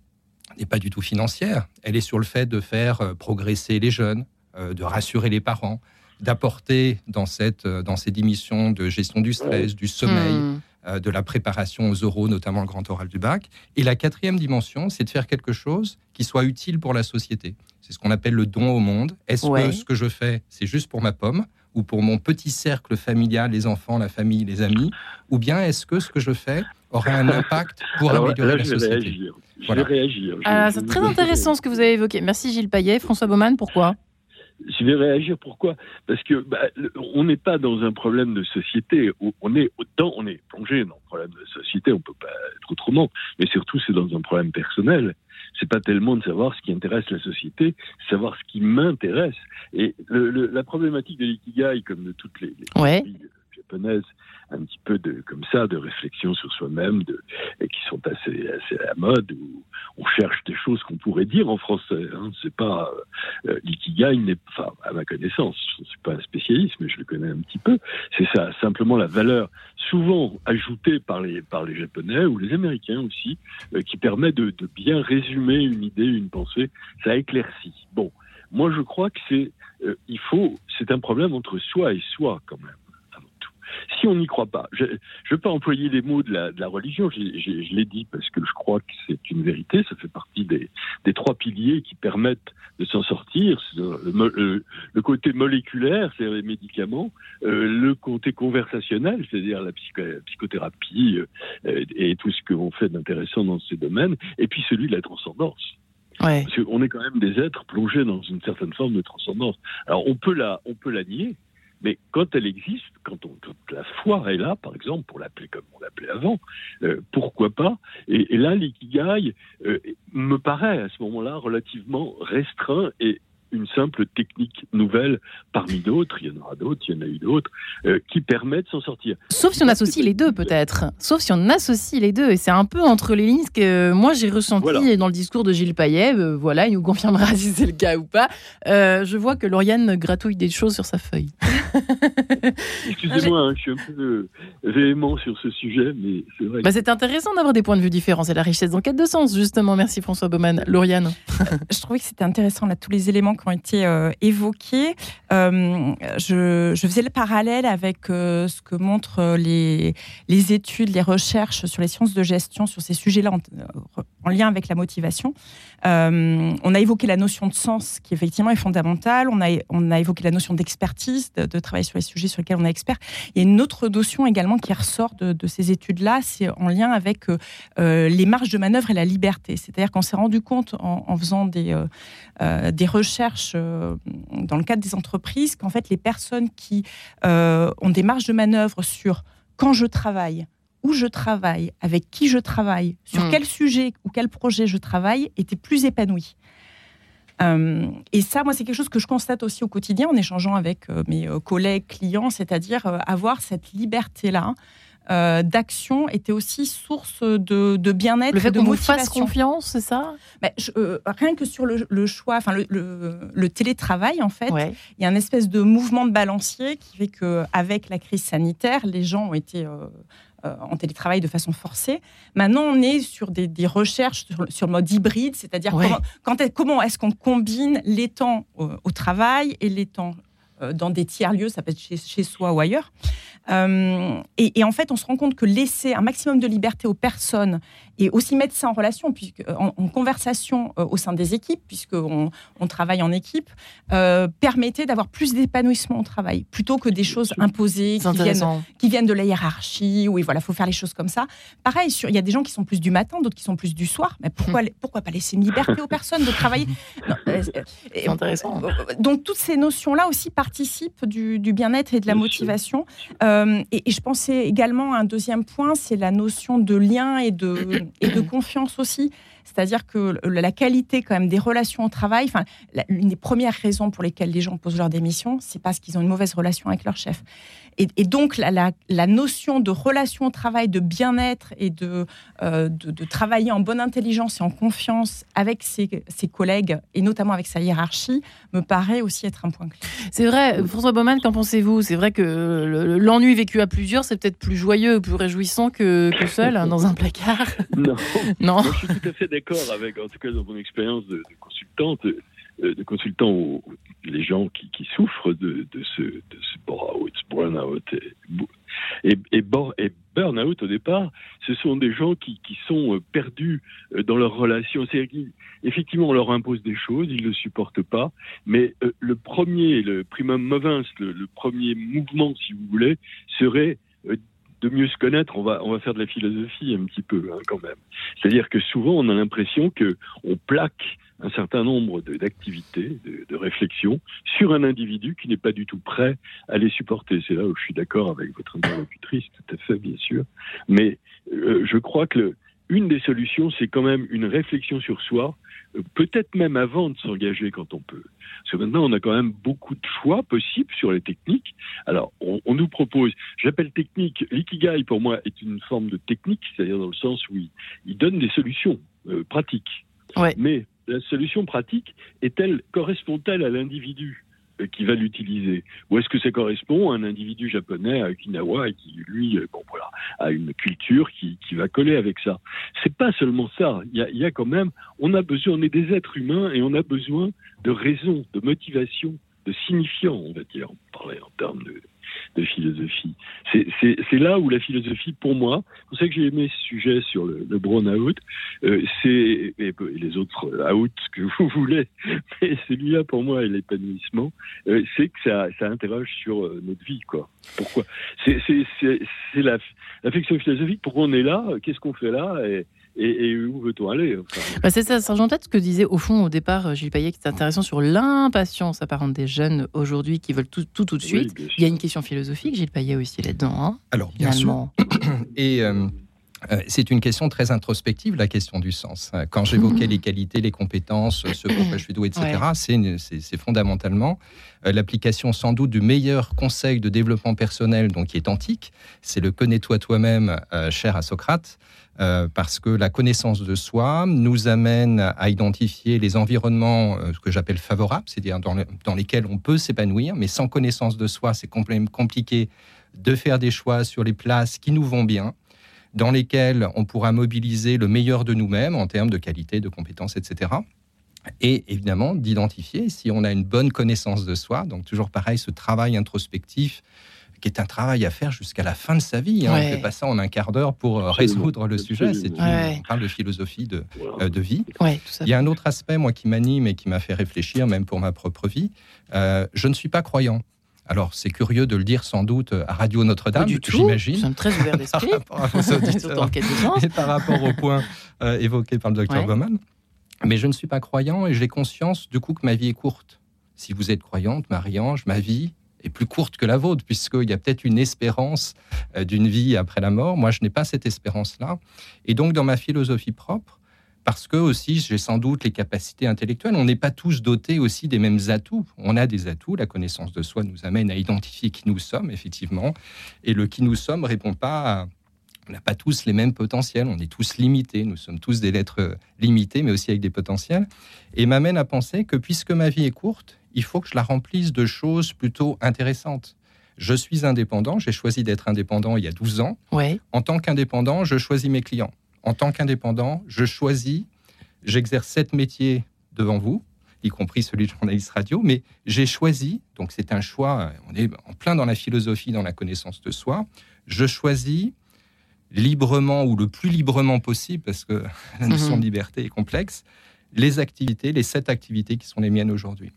Speaker 3: n'est pas du tout financière. Elle est sur le fait de faire euh, progresser les jeunes, de rassurer les parents, d'apporter dans, cette, euh, dans ces démissions de gestion du stress, du sommeil, hmm. euh, de la préparation aux oraux, notamment le grand oral du bac. Et la quatrième dimension, c'est de faire quelque chose qui soit utile pour la société. C'est ce qu'on appelle le don au monde. Est-ce que ce que je fais, c'est juste pour ma pomme ou pour mon petit cercle familial, les enfants, la famille, les amis? Ou bien est-ce que ce que je fais aura un impact pour améliorer la société?
Speaker 4: Je vais réagir.
Speaker 1: Ah, c'est très intéressant ce que vous avez évoqué. Merci Gilles Payet. François Baumann, pourquoi?
Speaker 4: Je vais réagir. Pourquoi? Parce que bah, on n'est pas dans un problème de société. On est autant, on est plongé dans un problème de société. On peut pas être autrement. Mais surtout, c'est dans un problème personnel. C'est pas tellement de savoir ce qui intéresse la société, savoir ce qui m'intéresse. Et la problématique de l'ikigai, comme de toutes les,
Speaker 1: les
Speaker 4: japonaises, un petit peu de comme ça de réflexion sur soi-même qui sont assez assez à la mode où on cherche des choses qu'on pourrait dire en français hein. c'est pas euh, l'ikigai enfin à ma connaissance je ne suis pas un spécialiste mais je le connais un petit peu c'est ça simplement la valeur souvent ajoutée par les par les japonais ou les américains aussi euh, qui permet de, de bien résumer une idée une pensée ça éclaircit bon moi je crois que c'est euh, il faut c'est un problème entre soi et soi quand même si on n'y croit pas, je ne veux pas employer les mots de la, religion, je, l'ai dit parce que je crois que c'est une vérité, ça fait partie des, trois piliers qui permettent de s'en sortir, le, côté moléculaire, c'est-à-dire les médicaments, euh, le côté conversationnel, c'est-à-dire la, psychothérapie euh, et tout ce que l'on fait d'intéressant dans ces domaines, et puis celui de la transcendance.
Speaker 1: Parce
Speaker 4: qu'on est quand même des êtres plongés dans une certaine forme de transcendance. Alors on peut la, on peut la nier, mais quand elle existe, quand, on, la foi est là, par exemple, pour l'appeler comme on l'appelait avant, euh, pourquoi pas? Et, là, l'ikigai euh, me paraît à ce moment-là relativement restreint et une simple technique nouvelle parmi d'autres, il y en aura d'autres, il y en a eu d'autres, euh, qui permettent de s'en sortir.
Speaker 1: Sauf si on associe les deux, peut-être. Sauf si on associe les deux. Et c'est un peu entre les lignes que moi j'ai ressenti dans le discours de Gilles Payet. Euh, voilà, il nous confirmera *laughs* si c'est le cas ou pas. Euh, je vois que Lauriane gratouille des choses sur sa feuille. *laughs*
Speaker 4: Excusez-moi, hein, je suis un peu véhément sur ce sujet, mais c'est vrai.
Speaker 1: Bah, c'est intéressant d'avoir des points de vue différents. C'est la richesse d'enquête de sens, justement. Merci François Baumann. Lauriane *laughs*
Speaker 2: Je trouvais que c'était intéressant, là, tous les éléments ont été euh, évoqués. Euh, je, faisais le parallèle avec euh, ce que montrent les, les études, les recherches sur les sciences de gestion sur ces sujets-là en, lien avec la motivation. on a évoqué la notion de sens qui effectivement est fondamentale. On a, on a évoqué la notion d'expertise, de, de, travailler sur les sujets sur lesquels on est expert. Il y a une autre notion également qui ressort de, ces études-là, c'est en lien avec les marges de manœuvre et la liberté. C'est-à-dire qu'on s'est rendu compte en, faisant des, des recherches euh, dans le cadre des entreprises qu'en fait les personnes qui euh, ont des marges de manœuvre sur quand je travaille, où je travaille, avec qui je travaille, sur hmm. quel sujet ou quel projet je travaille, étaient plus épanouies. Euh, et ça, moi, c'est quelque chose que je constate aussi au quotidien en échangeant avec mes collègues, clients, c'est-à-dire avoir cette liberté-là euh, d'action était aussi source de, bien-être.
Speaker 1: Le fait
Speaker 2: de
Speaker 1: qu'on vous fasse confiance, c'est ça?
Speaker 2: Ben, euh, Rien que sur le, choix, enfin le, télétravail, en fait, il y a un espèce de mouvement de balancier qui fait qu'avec la crise sanitaire, les gens ont été euh, en télétravail de façon forcée. Maintenant, on est sur des, recherches sur, le mode hybride, c'est-à-dire comment, comment est-ce qu'on combine les temps au, travail et les temps dans des tiers-lieux, ça peut être chez, chez, soi ou ailleurs. Euh, et, en fait, on se rend compte que laisser un maximum de liberté aux personnes et aussi mettre ça en relation, puisque, en, conversation euh, au sein des équipes, puisqu'on on travaille en équipe, euh, permettait d'avoir plus d'épanouissement au travail, plutôt que des choses imposées qui viennent, qui viennent, de la hiérarchie, où il voilà, faut faire les choses comme ça. Pareil, il y a des gens qui sont plus du matin, d'autres qui sont plus du soir. Mais pourquoi, hmm. pourquoi pas laisser une liberté aux personnes de travailler?
Speaker 1: C'est intéressant.
Speaker 2: Donc, toutes ces notions-là aussi participent du, bien-être et de la motivation. Euh, et, je pensais également à un deuxième point, c'est la notion de lien et de, *coughs* et de confiance aussi. C'est-à-dire que la qualité quand même des relations au travail, enfin, l'une des premières raisons pour lesquelles les gens posent leur démission, c'est parce qu'ils ont une mauvaise relation avec leur chef. Et, donc la, la, notion de relation au travail, de bien-être et de, euh, de, travailler en bonne intelligence et en confiance avec ses, ses, collègues et notamment avec sa hiérarchie me paraît aussi être un point clé.
Speaker 1: C'est vrai, François Baumann, qu'en pensez-vous? C'est vrai que l'ennui vécu à plusieurs, c'est peut-être plus joyeux, plus réjouissant que, que seul hein, dans un placard? *laughs*
Speaker 4: Non, non. je suis tout à fait d'accord avec, en tout cas dans mon expérience de, consultante, euh, de consultant aux, les gens qui, souffrent de, ce, de burn-out, et, et, burn-out au départ, ce sont des gens qui, sont euh, perdus euh, dans leurs relations. C'est-à-dire qu'effectivement, on leur impose des choses, ils ne le supportent pas, mais le premier, le primum movens, le, premier mouvement, si vous voulez, serait de mieux se connaître, on va, on va faire de la philosophie un petit peu hein, quand même. C'est-à-dire que souvent on a l'impression que on plaque un certain nombre d'activités, de, de, réflexions sur un individu qui n'est pas du tout prêt à les supporter. C'est là où je suis d'accord avec votre interlocutrice, tout à fait bien sûr. Mais euh, je crois que le, une des solutions, c'est quand même une réflexion sur soi, euh, peut-être même avant de s'engager quand on peut. Parce que maintenant, on a quand même beaucoup de choix possibles sur les techniques. Alors, on, nous propose, j'appelle technique, l'ikigai pour moi est une forme de technique, c'est-à-dire dans le sens où il, donne des solutions euh, pratiques. Mais la solution pratique est-elle, correspond-elle à l'individu euh, qui va l'utiliser? Ou est-ce que ça correspond à un individu japonais à Okinawa et qui, lui, euh, bon, voilà, a une culture qui, qui va coller avec ça? C'est pas seulement ça. Il y, a, quand même, on a besoin, on est des êtres humains et on a besoin de raison, de motivation, de signifiant, on va dire, on parlait en termes de, de philosophie. C'est là où la philosophie, pour moi, c'est pour ça que j'ai aimé ce sujet sur le, le brown-out, euh, et, les autres out que *laughs* vous voulez, mais celui-là, pour moi, est l'épanouissement, euh, c'est que ça, ça interroge sur euh, notre vie, quoi. Pourquoi? C'est la, la fiction philosophique, pourquoi on est là, qu'est-ce qu'on fait là, et, et, où veut-on aller
Speaker 1: bah C'est ça, Sergent Tête, ce que disait au fond au départ Gilles Payet, qui est intéressant sur l'impatience apparente des jeunes aujourd'hui qui veulent tout tout, tout de suite. Il y a une question philosophique, Gilles Payet aussi là-dedans. Hein,
Speaker 3: Alors, bien sûr. *coughs* Et euh, euh, c'est une question très introspective, la question du sens. Euh, quand j'évoquais les qualités, les compétences, ce pourquoi je suis doué, etc., c'est fondamentalement euh, l'application sans doute du meilleur conseil de développement personnel, donc qui est antique. C'est le connais-toi toi-même, cher à Socrate, parce que la connaissance de soi nous amène à identifier les environnements ce que j'appelle favorables, c'est-à-dire dans, lesquels on peut s'épanouir, mais sans connaissance de soi, c'est compliqué de faire des choix sur les places qui nous vont bien dans lesquels on pourra mobiliser le meilleur de nous-mêmes en termes de qualité, de compétences, etc. Et évidemment, d'identifier si on a une bonne connaissance de soi. Donc, toujours pareil, ce travail introspectif qui est un travail à faire jusqu'à la fin de sa vie. Hein. On ne fait pas ça en un quart d'heure pour euh, résoudre le sujet. C'est On parle de philosophie de, euh, de vie. Il y a un autre aspect, moi, qui m'anime et qui m'a fait réfléchir, même pour ma propre vie. Euh, je ne suis pas croyant. Alors, c'est curieux de le dire sans doute à Radio Notre-Dame, j'imagine. Nous
Speaker 1: sommes très ouverts *laughs* d'esprit.
Speaker 3: et par rapport au point euh, évoqué par le docteur ouais. Bauman. Mais je ne suis pas croyant et j'ai conscience du coup que ma vie est courte. Si vous êtes croyante, Marie-Ange, ma vie plus courte que la vôtre, puisqu'il y a peut-être une espérance euh, d'une vie après la mort. Moi, je n'ai pas cette espérance-là. Et donc, dans ma philosophie propre, parce que aussi j'ai sans doute les capacités intellectuelles. On n'est pas tous dotés aussi des mêmes atouts. On a des atouts. La connaissance de soi nous amène à identifier qui nous sommes, effectivement. Et le qui nous sommes répond pas à... On n'a pas tous les mêmes potentiels, on est tous limités, nous sommes tous des lettres limitées, mais aussi avec des potentiels. Et m'amène à penser que puisque ma vie est courte, il faut que je la remplisse de choses plutôt intéressantes. Je suis indépendant, j'ai choisi d'être indépendant il y a 12 ans.
Speaker 1: Ouais.
Speaker 3: En tant qu'indépendant, je choisis mes clients en tant qu'indépendant, je choisis, j'exerce sept métiers devant vous, y compris celui de journaliste radio, mais j'ai choisi, donc c'est un choix, on est en plein dans la philosophie, dans la connaissance de soi, je choisis librement ou le plus librement possible, parce que *laughs* la notion de mhm. liberté est complexe, les activités, les sept activités qui sont les miennes aujourd'hui.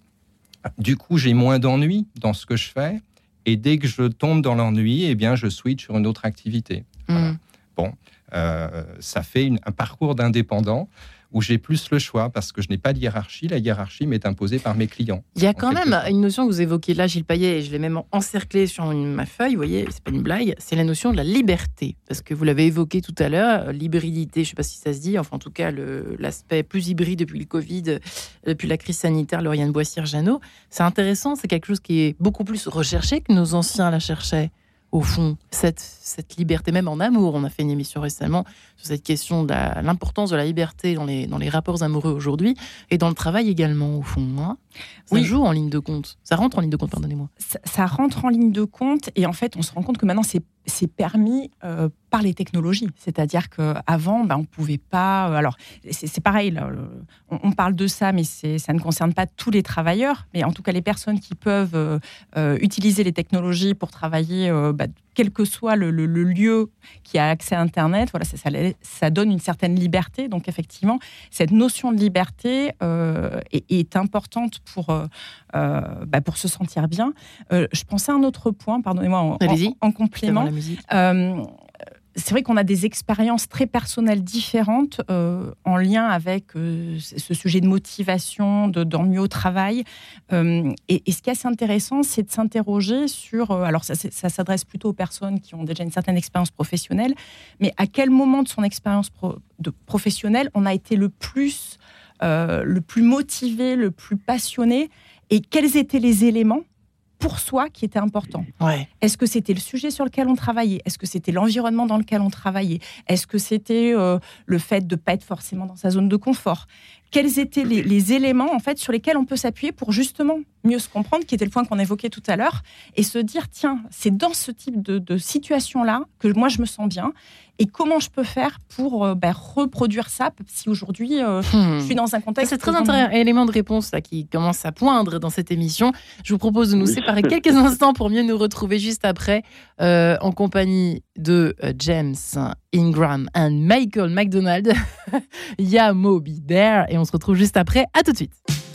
Speaker 3: Du coup, j'ai moins d'ennui dans ce que je fais, et dès que je tombe dans l'ennui, eh bien, je switch sur une autre activité. Mhm. Bon, euh, ça fait un parcours d'indépendant où j'ai plus le choix parce que je n'ai pas de hiérarchie. La hiérarchie m'est imposée par mes clients.
Speaker 1: Il y a quand même une notion que vous évoquez là, Gilles Payet, et je l'ai même encerclé sur ma feuille, vous voyez, c'est pas une blague, c'est la notion de la liberté. Parce que vous l'avez évoqué tout à l'heure, euh, l'hybridité, je ne sais pas si ça se dit, enfin en tout cas l'aspect plus hybride depuis le Covid, depuis la crise sanitaire, Lauriane Boissière-Jeannot. C'est intéressant, c'est quelque chose qui est beaucoup plus recherché que nos anciens la cherchaient au fond, cette, cette liberté, même en amour. On a fait une émission récemment sur cette question de l'importance de la liberté dans les, dans les rapports amoureux aujourd'hui et dans le travail également, au fond. Hein. ça oui. joue en ligne de compte. Ça rentre en ligne de compte, pardonnez-moi.
Speaker 2: Ça, rentre en ligne de compte et en fait, on se rend compte que maintenant, c'est permis euh, par les technologies. C'est-à-dire qu'avant, ben, on ne pouvait pas. Euh, alors, c'est pareil, on, parle de ça, mais ça ne concerne pas tous les travailleurs. Mais en tout cas, les personnes qui peuvent euh, utiliser les technologies pour travailler, bah, quel que soit le, lieu qui a accès à Internet, voilà, ça, ça, donne une certaine liberté. Donc effectivement, cette notion de liberté euh, est, importante pour, euh, euh, bah, pour se sentir bien. je pensais à un autre point, pardonnez-moi, en, en, complément c'est vrai qu'on a des expériences très personnelles différentes euh, en lien avec euh, ce sujet de motivation, de d'ennui au travail. Euh, et, ce qui est assez intéressant, c'est de s'interroger sur. alors, ça, s'adresse plutôt aux personnes qui ont déjà une certaine expérience professionnelle, mais à quel moment de son expérience professionnelle on a été le plus, le plus motivé, le plus passionné, et quels étaient les éléments pour soi qui était important. Est-ce que c'était le sujet sur lequel on travaillait? Est-ce que c'était l'environnement dans lequel on travaillait? Est-ce que c'était euh, le fait de ne pas être forcément dans sa zone de confort? Quels étaient les, éléments en fait sur lesquels on peut s'appuyer pour justement mieux se comprendre, qui était le point qu'on évoquait tout à l'heure, et se dire tiens, c'est dans ce type de, situation-là que moi je me sens bien, et comment je peux faire pour euh, bah, reproduire ça si aujourd'hui euh, je suis hmm. dans un contexte.
Speaker 1: C'est très intéressant, élément de réponse là, qui commence à poindre dans cette émission. Je vous propose de nous séparer *laughs* quelques instants pour mieux nous retrouver juste après euh, en compagnie de James Ingram et Michael McDonald. *laughs* Ya Moby There et on se retrouve juste après. À tout de suite.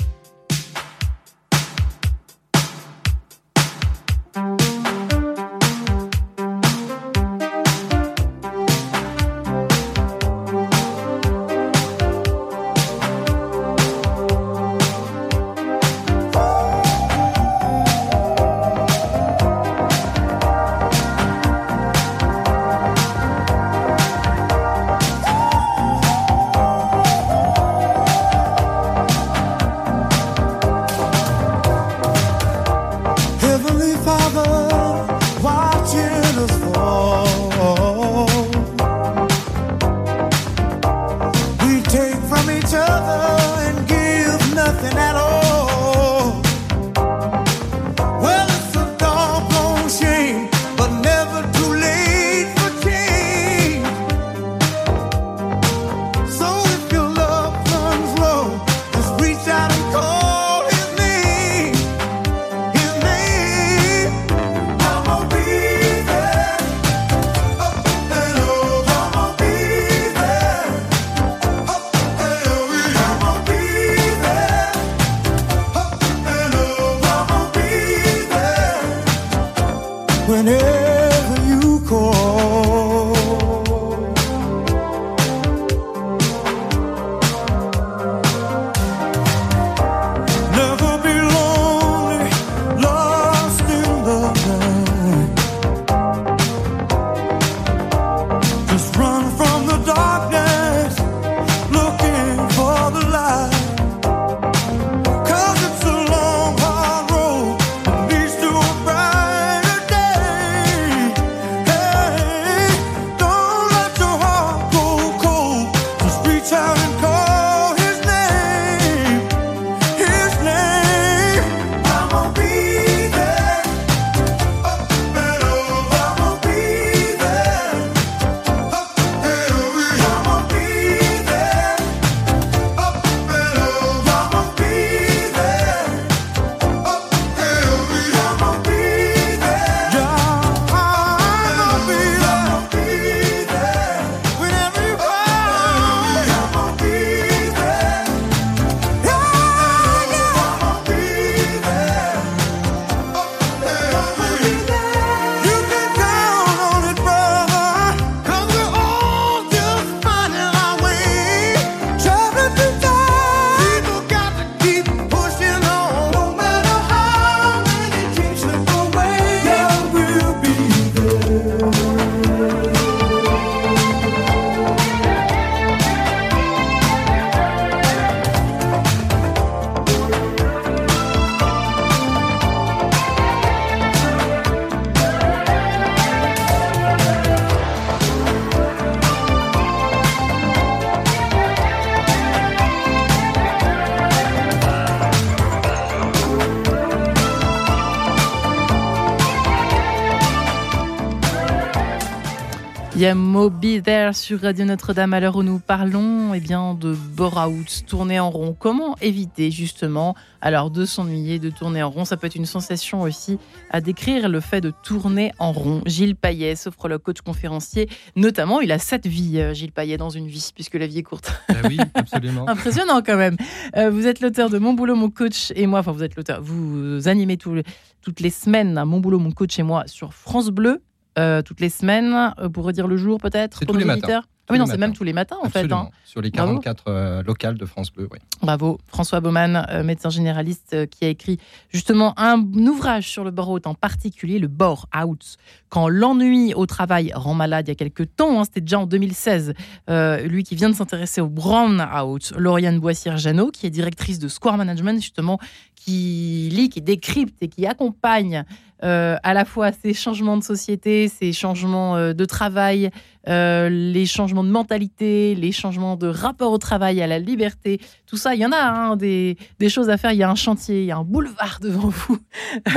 Speaker 1: Moby There sur Radio Notre-Dame à l'heure où nous parlons eh bien, de bore-out, tourner en rond. Comment éviter justement alors de s'ennuyer, de tourner en rond? Ça peut être une sensation aussi à décrire le fait de tourner en rond. Gilles Payet, sophrologue, coach conférencier, notamment, il a sept vies, euh, Gilles Payet, dans une vie, puisque la vie est courte.
Speaker 3: Ah oui, absolument. *laughs*
Speaker 1: Impressionnant quand même. Euh, vous êtes l'auteur de Mon boulot, mon coach et moi. Enfin, vous êtes l'auteur. Vous animez tous les- toutes les semaines à Mon boulot, mon coach et moi sur France Bleu. Euh, toutes les semaines, euh, pour redire le jour peut-être
Speaker 3: C'est tous les matins.
Speaker 1: Ah oui, non, c'est même tous les matins en fait. Hein.
Speaker 3: Sur les
Speaker 1: Bravo.
Speaker 3: 44 euh, locales de France Bleu, oui.
Speaker 1: Bravo. François Baumann, euh, médecin généraliste, euh, qui a écrit justement un ouvrage sur le bore-out, en particulier le bore-out. Quand l'ennui au travail rend malade il y a quelques temps, hein, c'était déjà en 2016, euh, lui qui vient de s'intéresser au brown-out, Lauriane Boissière-Jeannot, qui est directrice de Square Management, justement, qui lit, qui décrypte et qui accompagne euh, à la fois ces changements de société, ces changements euh, de travail, euh, les changements de mentalité, les changements de rapport au travail, à la liberté, tout ça, il y en a hein, des, choses à faire. Il y a un chantier, il y a un boulevard devant *laughs* vous,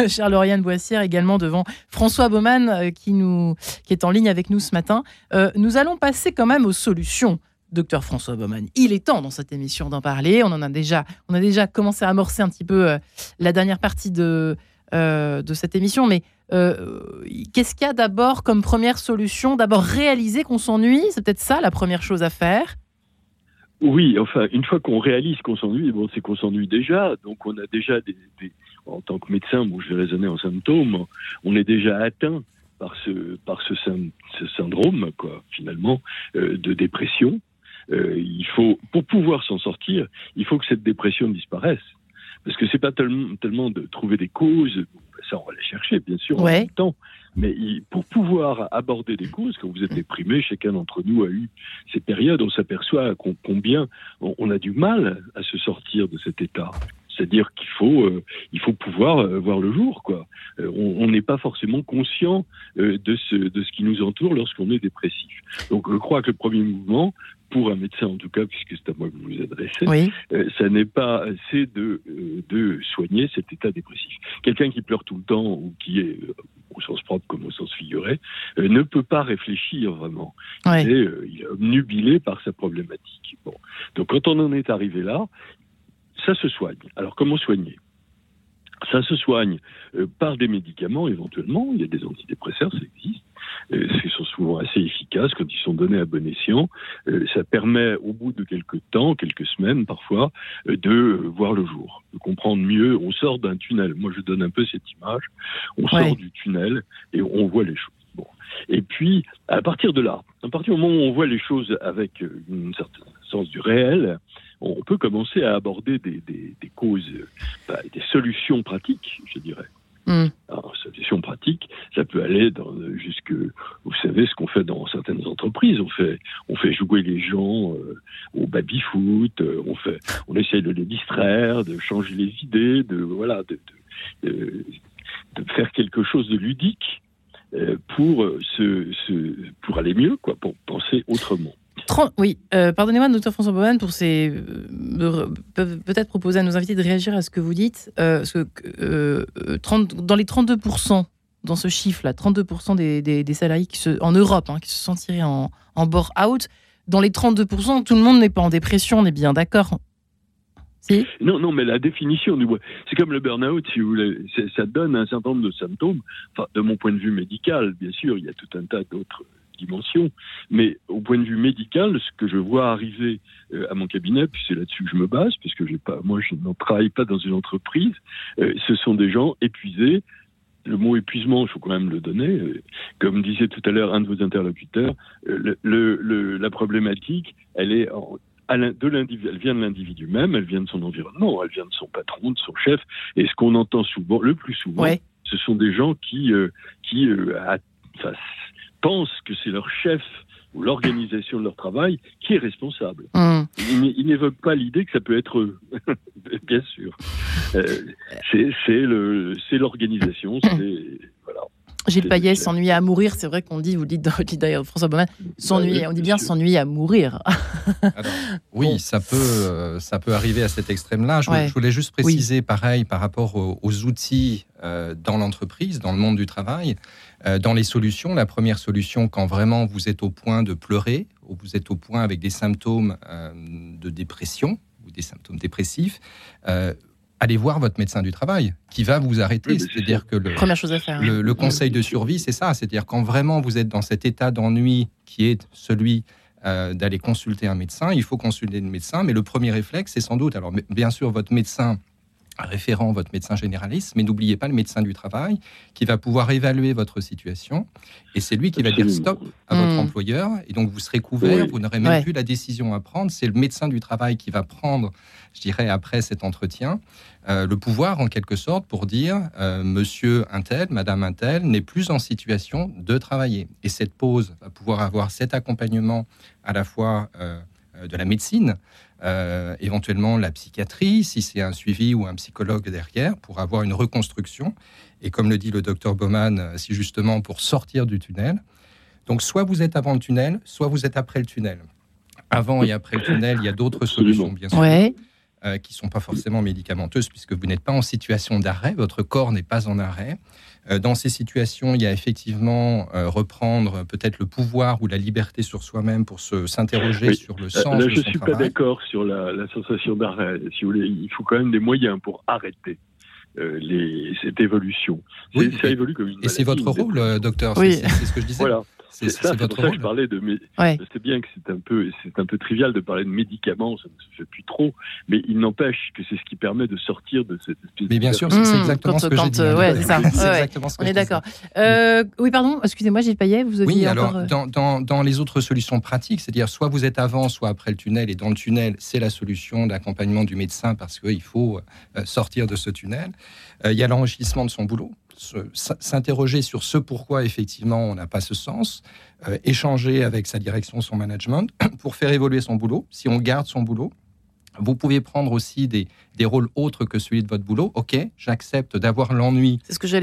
Speaker 1: chère Lauriane Boissière, également devant François Baumann, qui, est en ligne avec nous ce matin. Nous allons passer quand même aux solutions. Docteur François Baumann, il est temps dans cette émission d'en parler. On en a déjà, on a déjà commencé à amorcer un petit peu la dernière partie de, euh, de cette émission, mais euh, qu'est-ce qu'il y a d'abord comme première solution D'abord réaliser qu'on s'ennuie, c'est peut-être ça la première chose à faire.
Speaker 4: Oui, enfin, une fois qu'on réalise qu'on s'ennuie, bon, c'est qu'on s'ennuie déjà. Donc, on a déjà des, en tant que médecin, bon, je vais raisonner en symptômes, on est déjà atteint par ce, par ce, syn- ce syndrome, quoi, finalement, euh, de dépression. Il faut, pour pouvoir s'en sortir, il faut que cette dépression disparaisse. Parce que c'est pas tellement, tellement de trouver des causes, ça on va les chercher, bien sûr, en même temps. Mais pour pouvoir aborder des causes, quand vous êtes déprimé, chacun d'entre nous a eu ces périodes, on s'aperçoit combien on a du mal à se sortir de cet état. C'est-à-dire qu'il faut, euh, il faut pouvoir euh, voir le jour, quoi. Euh, on n'est pas forcément conscient euh, de ce, de ce qui nous entoure lorsqu'on est dépressif. Donc, je crois que le premier mouvement, pour un médecin en tout cas, puisque c'est à moi que vous vous adressez,
Speaker 1: Oui,
Speaker 4: euh, ça n'est pas c'est de, euh, de soigner cet état dépressif. Quelqu'un qui pleure tout le temps ou qui est euh, au sens propre comme au sens figuré euh, ne peut pas réfléchir vraiment.
Speaker 1: ouais.
Speaker 4: Il, est, euh, il est obnubilé par sa problématique. Bon. Donc quand on en est arrivé là, ça se soigne. Alors comment soigner? Ça se soigne euh, par des médicaments éventuellement, il y a des antidépresseurs, ça existe. euh, qui sont souvent assez efficaces quand ils sont donnés à bon escient. Euh, ça permet, au bout de quelques temps, quelques semaines parfois, euh, de voir le jour, de comprendre mieux. On sort d'un tunnel. Moi, je donne un peu cette image. On
Speaker 1: Ouais.
Speaker 4: sort du tunnel et on voit les choses. Bon. Et puis, à partir de là, à partir du moment où on voit les choses avec un certain sens du réel, on peut commencer à aborder des, des- des causes, euh, bah, des solutions pratiques, je dirais.
Speaker 1: Hmm.
Speaker 4: Alors, solutions pratiques, ça peut aller dans, euh, jusque, vous savez, ce qu'on fait dans certaines entreprises. On fait, on fait jouer les gens euh, au baby-foot, euh, on fait, on essaie de les distraire, de changer les idées, de, voilà, de, de, de- de faire quelque chose de ludique euh, pour, se, se- pour aller mieux, quoi, pour penser autrement.
Speaker 1: 30 oui, euh, pardonnez-moi, docteur François Baumann, pour ces. euh, Peut-être proposer à nos invités de réagir à ce que vous dites. euh, euh, 30 dans les 32%, dans ce chiffre-là, 32% des, des, salariés qui se, en Europe hein, qui se sentiraient en, en bore-out, dans les 32%, tout le monde n'est pas en dépression, on est bien d'accord Si
Speaker 4: Non, non, mais la définition du c'est comme le burn-out, si vous voulez, ça donne un certain nombre de symptômes. De mon point de vue médical, bien sûr, il y a tout un tas d'autres dimensions, mais au point de vue médical, ce que je vois arriver euh, à mon cabinet, puis c'est là-dessus que je me base, parce que j'ai pas, moi, je ne travaille pas dans une entreprise. euh, ce sont des gens épuisés. Le mot épuisement, il faut quand même le donner. euh, Comme disait tout à l'heure un de vos interlocuteurs, le- le- le- la problématique, elle est en, à l'in- de l'individu, elle vient de l'individu même, elle vient de son environnement, elle vient de son patron, de son chef. Et ce qu'on entend souvent, le plus souvent,
Speaker 1: Ouais.
Speaker 4: ce sont des gens qui, euh, qui euh, a- pensent que c'est leur chef ou l'organisation de leur travail qui est responsable.
Speaker 1: Hmm.
Speaker 4: Ils n'évoquent pas l'idée que ça peut être eux, *laughs* bien sûr. Euh, c'est l'organisation, c'est voilà.
Speaker 1: Gilles Payet s'ennuyer à mourir, c'est vrai qu'on dit, vous dites, d'ailleurs François Baumann, s'ennuyer,
Speaker 4: Bah,
Speaker 1: on dit bien s'ennuyer à mourir. *laughs*
Speaker 3: Alors, oui,
Speaker 1: Bon.
Speaker 3: ça peut, euh, ça peut arriver à cet extrême-là. Je,
Speaker 1: Ouais.
Speaker 3: je voulais juste préciser, pareil, par rapport aux, aux outils euh, dans l'entreprise, dans le monde du travail, euh, dans les solutions. La première solution, quand vraiment vous êtes au point de pleurer, ou vous êtes au point avec des symptômes euh, de dépression ou des symptômes dépressifs, allez voir votre médecin du travail, qui va vous arrêter.
Speaker 4: Oui,
Speaker 3: C'est-à-dire que le,
Speaker 1: Première chose à faire.
Speaker 3: le, le conseil de survie, c'est ça. C'est-à-dire quand vraiment vous êtes dans cet état d'ennui qui est celui euh, d'aller consulter un médecin, il faut consulter le médecin. Mais le premier réflexe, c'est sans doute, alors bien sûr, votre médecin référent, votre médecin généraliste, mais n'oubliez pas le médecin du travail qui va pouvoir évaluer votre situation. Et c'est lui qui va dire stop à votre
Speaker 1: Hmm.
Speaker 3: employeur. Et donc vous serez couvert,
Speaker 4: Oui.
Speaker 3: vous n'aurez même
Speaker 1: Ouais.
Speaker 3: plus la décision à prendre. C'est le médecin du travail qui va prendre, je dirais, après cet entretien, euh, le pouvoir en quelque sorte pour dire euh, monsieur Intel, madame Intel n'est plus en situation de travailler. Et cette pause va pouvoir avoir cet accompagnement à la fois euh, de la médecine, euh, éventuellement la psychiatrie, si c'est un suivi ou un psychologue derrière, pour avoir une reconstruction. Et comme le dit le docteur Baumann, euh, si justement pour sortir du tunnel. Donc soit vous êtes avant le tunnel, soit vous êtes après le tunnel. Avant et après le tunnel, il y a d'autres solutions, bien sûr
Speaker 1: Ouais.
Speaker 3: Euh, qui ne sont pas forcément médicamenteuses, puisque vous n'êtes pas en situation d'arrêt, votre corps n'est pas en arrêt. Euh, dans ces situations, il y a effectivement euh, reprendre peut-être le pouvoir ou la liberté sur soi-même pour se- s'interroger
Speaker 4: Oui.
Speaker 3: sur le sens
Speaker 4: Là, je
Speaker 3: son
Speaker 4: suis pas d'accord sur la, la sensation d'arrêt. Si vous voulez, il faut quand même des moyens pour arrêter les, cette évolution.
Speaker 3: Oui,
Speaker 4: ça
Speaker 3: et-
Speaker 4: évolue comme une
Speaker 3: Et c'est votre rôle, docteur,
Speaker 1: Oui.
Speaker 3: c'est ce que je disais.
Speaker 4: Voilà.
Speaker 3: C'est
Speaker 4: C'est ça,
Speaker 3: c'est
Speaker 4: c'est
Speaker 3: votre
Speaker 4: pour ça que je parlais de.
Speaker 1: Ouais.
Speaker 4: Je sais bien que c'est un peu, c'est un peu trivial de parler de médicaments, ça ne se fait plus trop, mais il n'empêche que c'est ce qui permet de sortir de cette espèce.
Speaker 3: Mais bien
Speaker 4: de-
Speaker 3: sûr, c'est c'est
Speaker 1: Mmh,
Speaker 3: exactement
Speaker 1: quand-
Speaker 3: ce que j'ai dit. hein.
Speaker 1: ouais, c'est ça.
Speaker 3: C'est
Speaker 1: Ouais, ouais.
Speaker 3: exactement ce que
Speaker 1: On est d'accord. Euh, oui, pardon, excusez-moi, Gilles Payet, vous aviez
Speaker 3: Oui,
Speaker 1: encore...
Speaker 3: alors
Speaker 1: euh,
Speaker 3: dans, dans- dans les autres solutions pratiques, c'est-à-dire soit vous êtes avant, soit après le tunnel, et dans le tunnel, c'est la solution d'accompagnement du médecin parce qu'il faut euh, sortir de ce tunnel. Euh, il y a l'enrichissement de son boulot, s'interroger sur ce pourquoi effectivement on n'a pas ce sens, euh, échanger avec sa direction, son management, *coughs* pour faire évoluer son boulot. Si on garde son boulot, vous pouvez prendre aussi des, des rôles autres que celui de votre boulot. Ok, j'accepte d'avoir l'ennui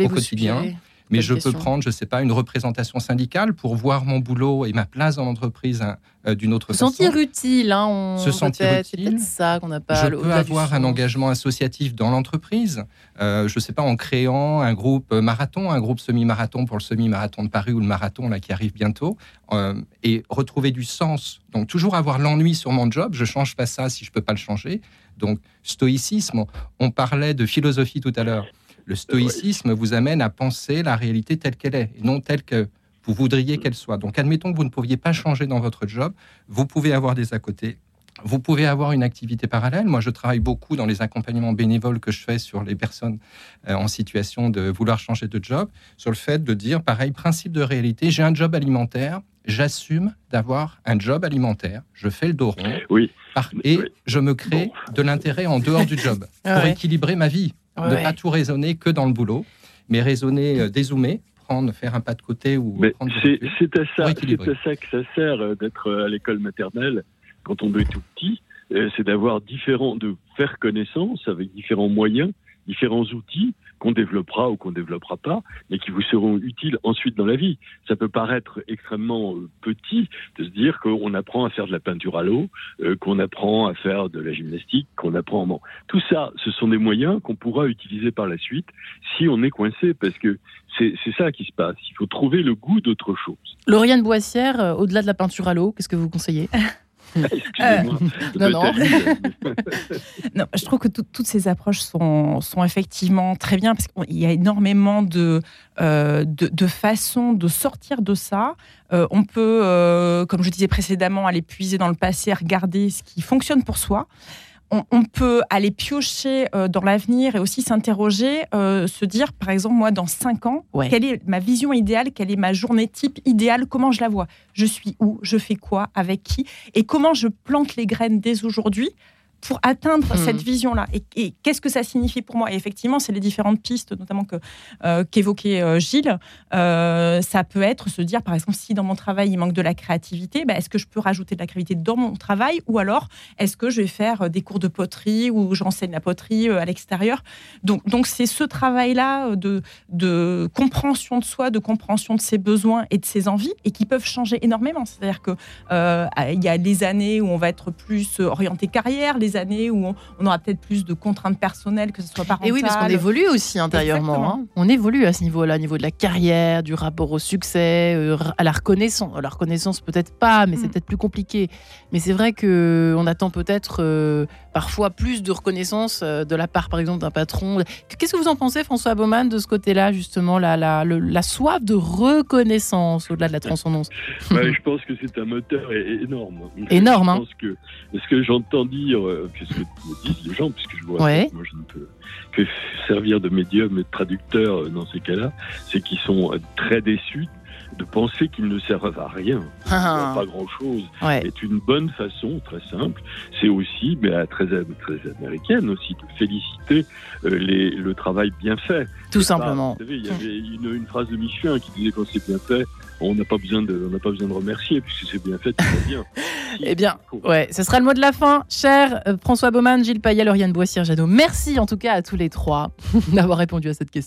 Speaker 3: au quotidien. Mais je
Speaker 1: question.
Speaker 3: peux prendre, je ne sais pas, une représentation syndicale pour voir mon boulot et ma place dans l'entreprise hein, euh, d'une autre
Speaker 1: Se
Speaker 3: façon.
Speaker 1: sentir utile, hein, on...
Speaker 3: Se sentir
Speaker 1: C'est
Speaker 3: utile.
Speaker 1: peut-être ça qu'on n'a pas.
Speaker 3: je
Speaker 1: le-
Speaker 3: peux avoir un engagement associatif dans l'entreprise. Euh, je ne sais pas, en créant un groupe marathon, un groupe semi-marathon pour le semi-marathon de Paris ou le marathon là qui arrive bientôt, euh, et retrouver du sens. Donc toujours avoir l'ennui sur mon job. Je change pas ça si je peux pas le changer. Donc stoïcisme. On parlait de philosophie tout à l'heure. Le stoïcisme vous amène à penser la réalité telle qu'elle est, et non telle que vous voudriez qu'elle soit. Donc, admettons que vous ne pouviez pas changer dans votre job, vous pouvez avoir des à côté. Vous pouvez avoir une activité parallèle. Moi, je travaille beaucoup dans les accompagnements bénévoles que je fais sur les personnes euh, en situation de vouloir changer de job, sur le fait de dire, pareil, principe de réalité, j'ai un job alimentaire, j'assume d'avoir un job alimentaire, je fais le dos rond,
Speaker 4: Oui.
Speaker 3: et
Speaker 4: Oui.
Speaker 3: je me crée de l'intérêt en dehors du job *laughs*
Speaker 1: Ah
Speaker 3: pour
Speaker 1: ouais.
Speaker 3: équilibrer ma vie,
Speaker 1: Ouais,
Speaker 3: ne pas tout raisonner que dans le boulot, mais raisonner, euh, dézoomer, prendre, faire un pas de côté ou
Speaker 4: Mais
Speaker 3: prendre
Speaker 4: c'est à ça, à ça que ça sert euh, d'être euh, à l'école maternelle quand on est tout petit. Euh, C'est d'avoir différents, de faire connaissance avec différents moyens, différents outils qu'on développera ou qu'on développera pas, mais qui vous seront utiles ensuite dans la vie. Ça peut paraître extrêmement euh, petit de se dire qu'on apprend à faire de la peinture à l'eau, euh, qu'on apprend à faire de la gymnastique, qu'on apprend. Bon, tout ça, ce sont des moyens qu'on pourra utiliser par la suite si on est coincé, parce que c'est c'est ça qui se passe. Il faut trouver le goût d'autre chose.
Speaker 1: Lauriane Boissière, euh, au-delà de la peinture à l'eau, qu'est-ce que vous conseillez? *laughs* *laughs*
Speaker 4: Excusez-moi. ça
Speaker 1: non, non. *laughs*
Speaker 2: Non, je trouve que tout- toutes ces approches sont, sont effectivement très bien parce qu'il y a énormément de, euh, de, de façons de sortir de ça. Euh, on peut, euh, comme je disais précédemment, aller puiser dans le passé, regarder ce qui fonctionne pour soi. On, on peut aller piocher euh, dans l'avenir et aussi s'interroger, euh, se dire, par exemple, moi, dans cinq ans,
Speaker 1: Ouais.
Speaker 2: quelle est ma vision idéale, quelle est ma journée type idéale, comment je la vois? Je suis où? Je fais quoi? Avec qui? Et comment je plante les graines dès aujourd'hui? Pour atteindre
Speaker 1: Mhm.
Speaker 2: cette vision-là Et, et qu'est-ce que ça signifie pour moi? Et effectivement, c'est les différentes pistes, notamment que euh, qu'évoquait euh, Gilles. Euh, ça peut être se dire, par exemple, si dans mon travail il manque de la créativité, bah, est-ce que je peux rajouter de la créativité dans mon travail? Ou alors, est-ce que je vais faire euh, des cours de poterie ou j'enseigne la poterie à l'extérieur? Donc, donc c'est ce travail-là de, de compréhension de soi, de compréhension de ses besoins et de ses envies, et qui peuvent changer énormément. C'est-à-dire que il y a les années où on va être plus orienté carrière, les années où on, on aura peut-être plus de contraintes personnelles, que ce soit parentale.
Speaker 1: Et oui, parce qu'on évolue aussi intérieurement. Hein. On évolue à ce niveau-là, au niveau de la carrière, du rapport au succès, euh, à la reconnaissance. La reconnaissance, peut-être pas, mais c'est
Speaker 2: Mm.
Speaker 1: peut-être plus compliqué. Mais c'est vrai que on attend peut-être euh, parfois plus de reconnaissance euh, de la part, par exemple, d'un patron. Qu'est-ce que vous en pensez, François Baumann, de ce côté-là, justement, la, la, le- la soif de reconnaissance au-delà de la transcendance
Speaker 4: Ouais, *laughs* je pense que c'est un moteur énorme.
Speaker 1: Énorme, hein.
Speaker 4: Je pense que ce que j'entends dire, euh, que ce que me disent les gens, puisque je vois
Speaker 1: Ouais.
Speaker 4: moi je ne peux que servir de médium et de traducteur euh, dans ces cas-là, c'est qu'ils sont très déçus de penser qu'ils ne servent à rien,
Speaker 1: Ah,
Speaker 4: pas grand-chose.
Speaker 1: ouais.
Speaker 4: est une bonne façon, très simple. C'est aussi, mais très, très américaine aussi, de féliciter euh, les, le travail bien fait.
Speaker 1: Tout
Speaker 4: C'est pas-
Speaker 1: simplement.
Speaker 4: Vous savez, il y avait une, une phrase de Michelin qui disait quand c'est bien fait, on n'a pas besoin de, on n'a pas besoin de remercier puisque c'est bien fait, va bien. *laughs*
Speaker 1: Eh bien, Ouais, ce sera le mot de la fin. Cher euh, François Baumann, Gilles Payet, Lauriane Boissière-Jadot, merci en tout cas à tous les trois *laughs* d'avoir répondu à cette question.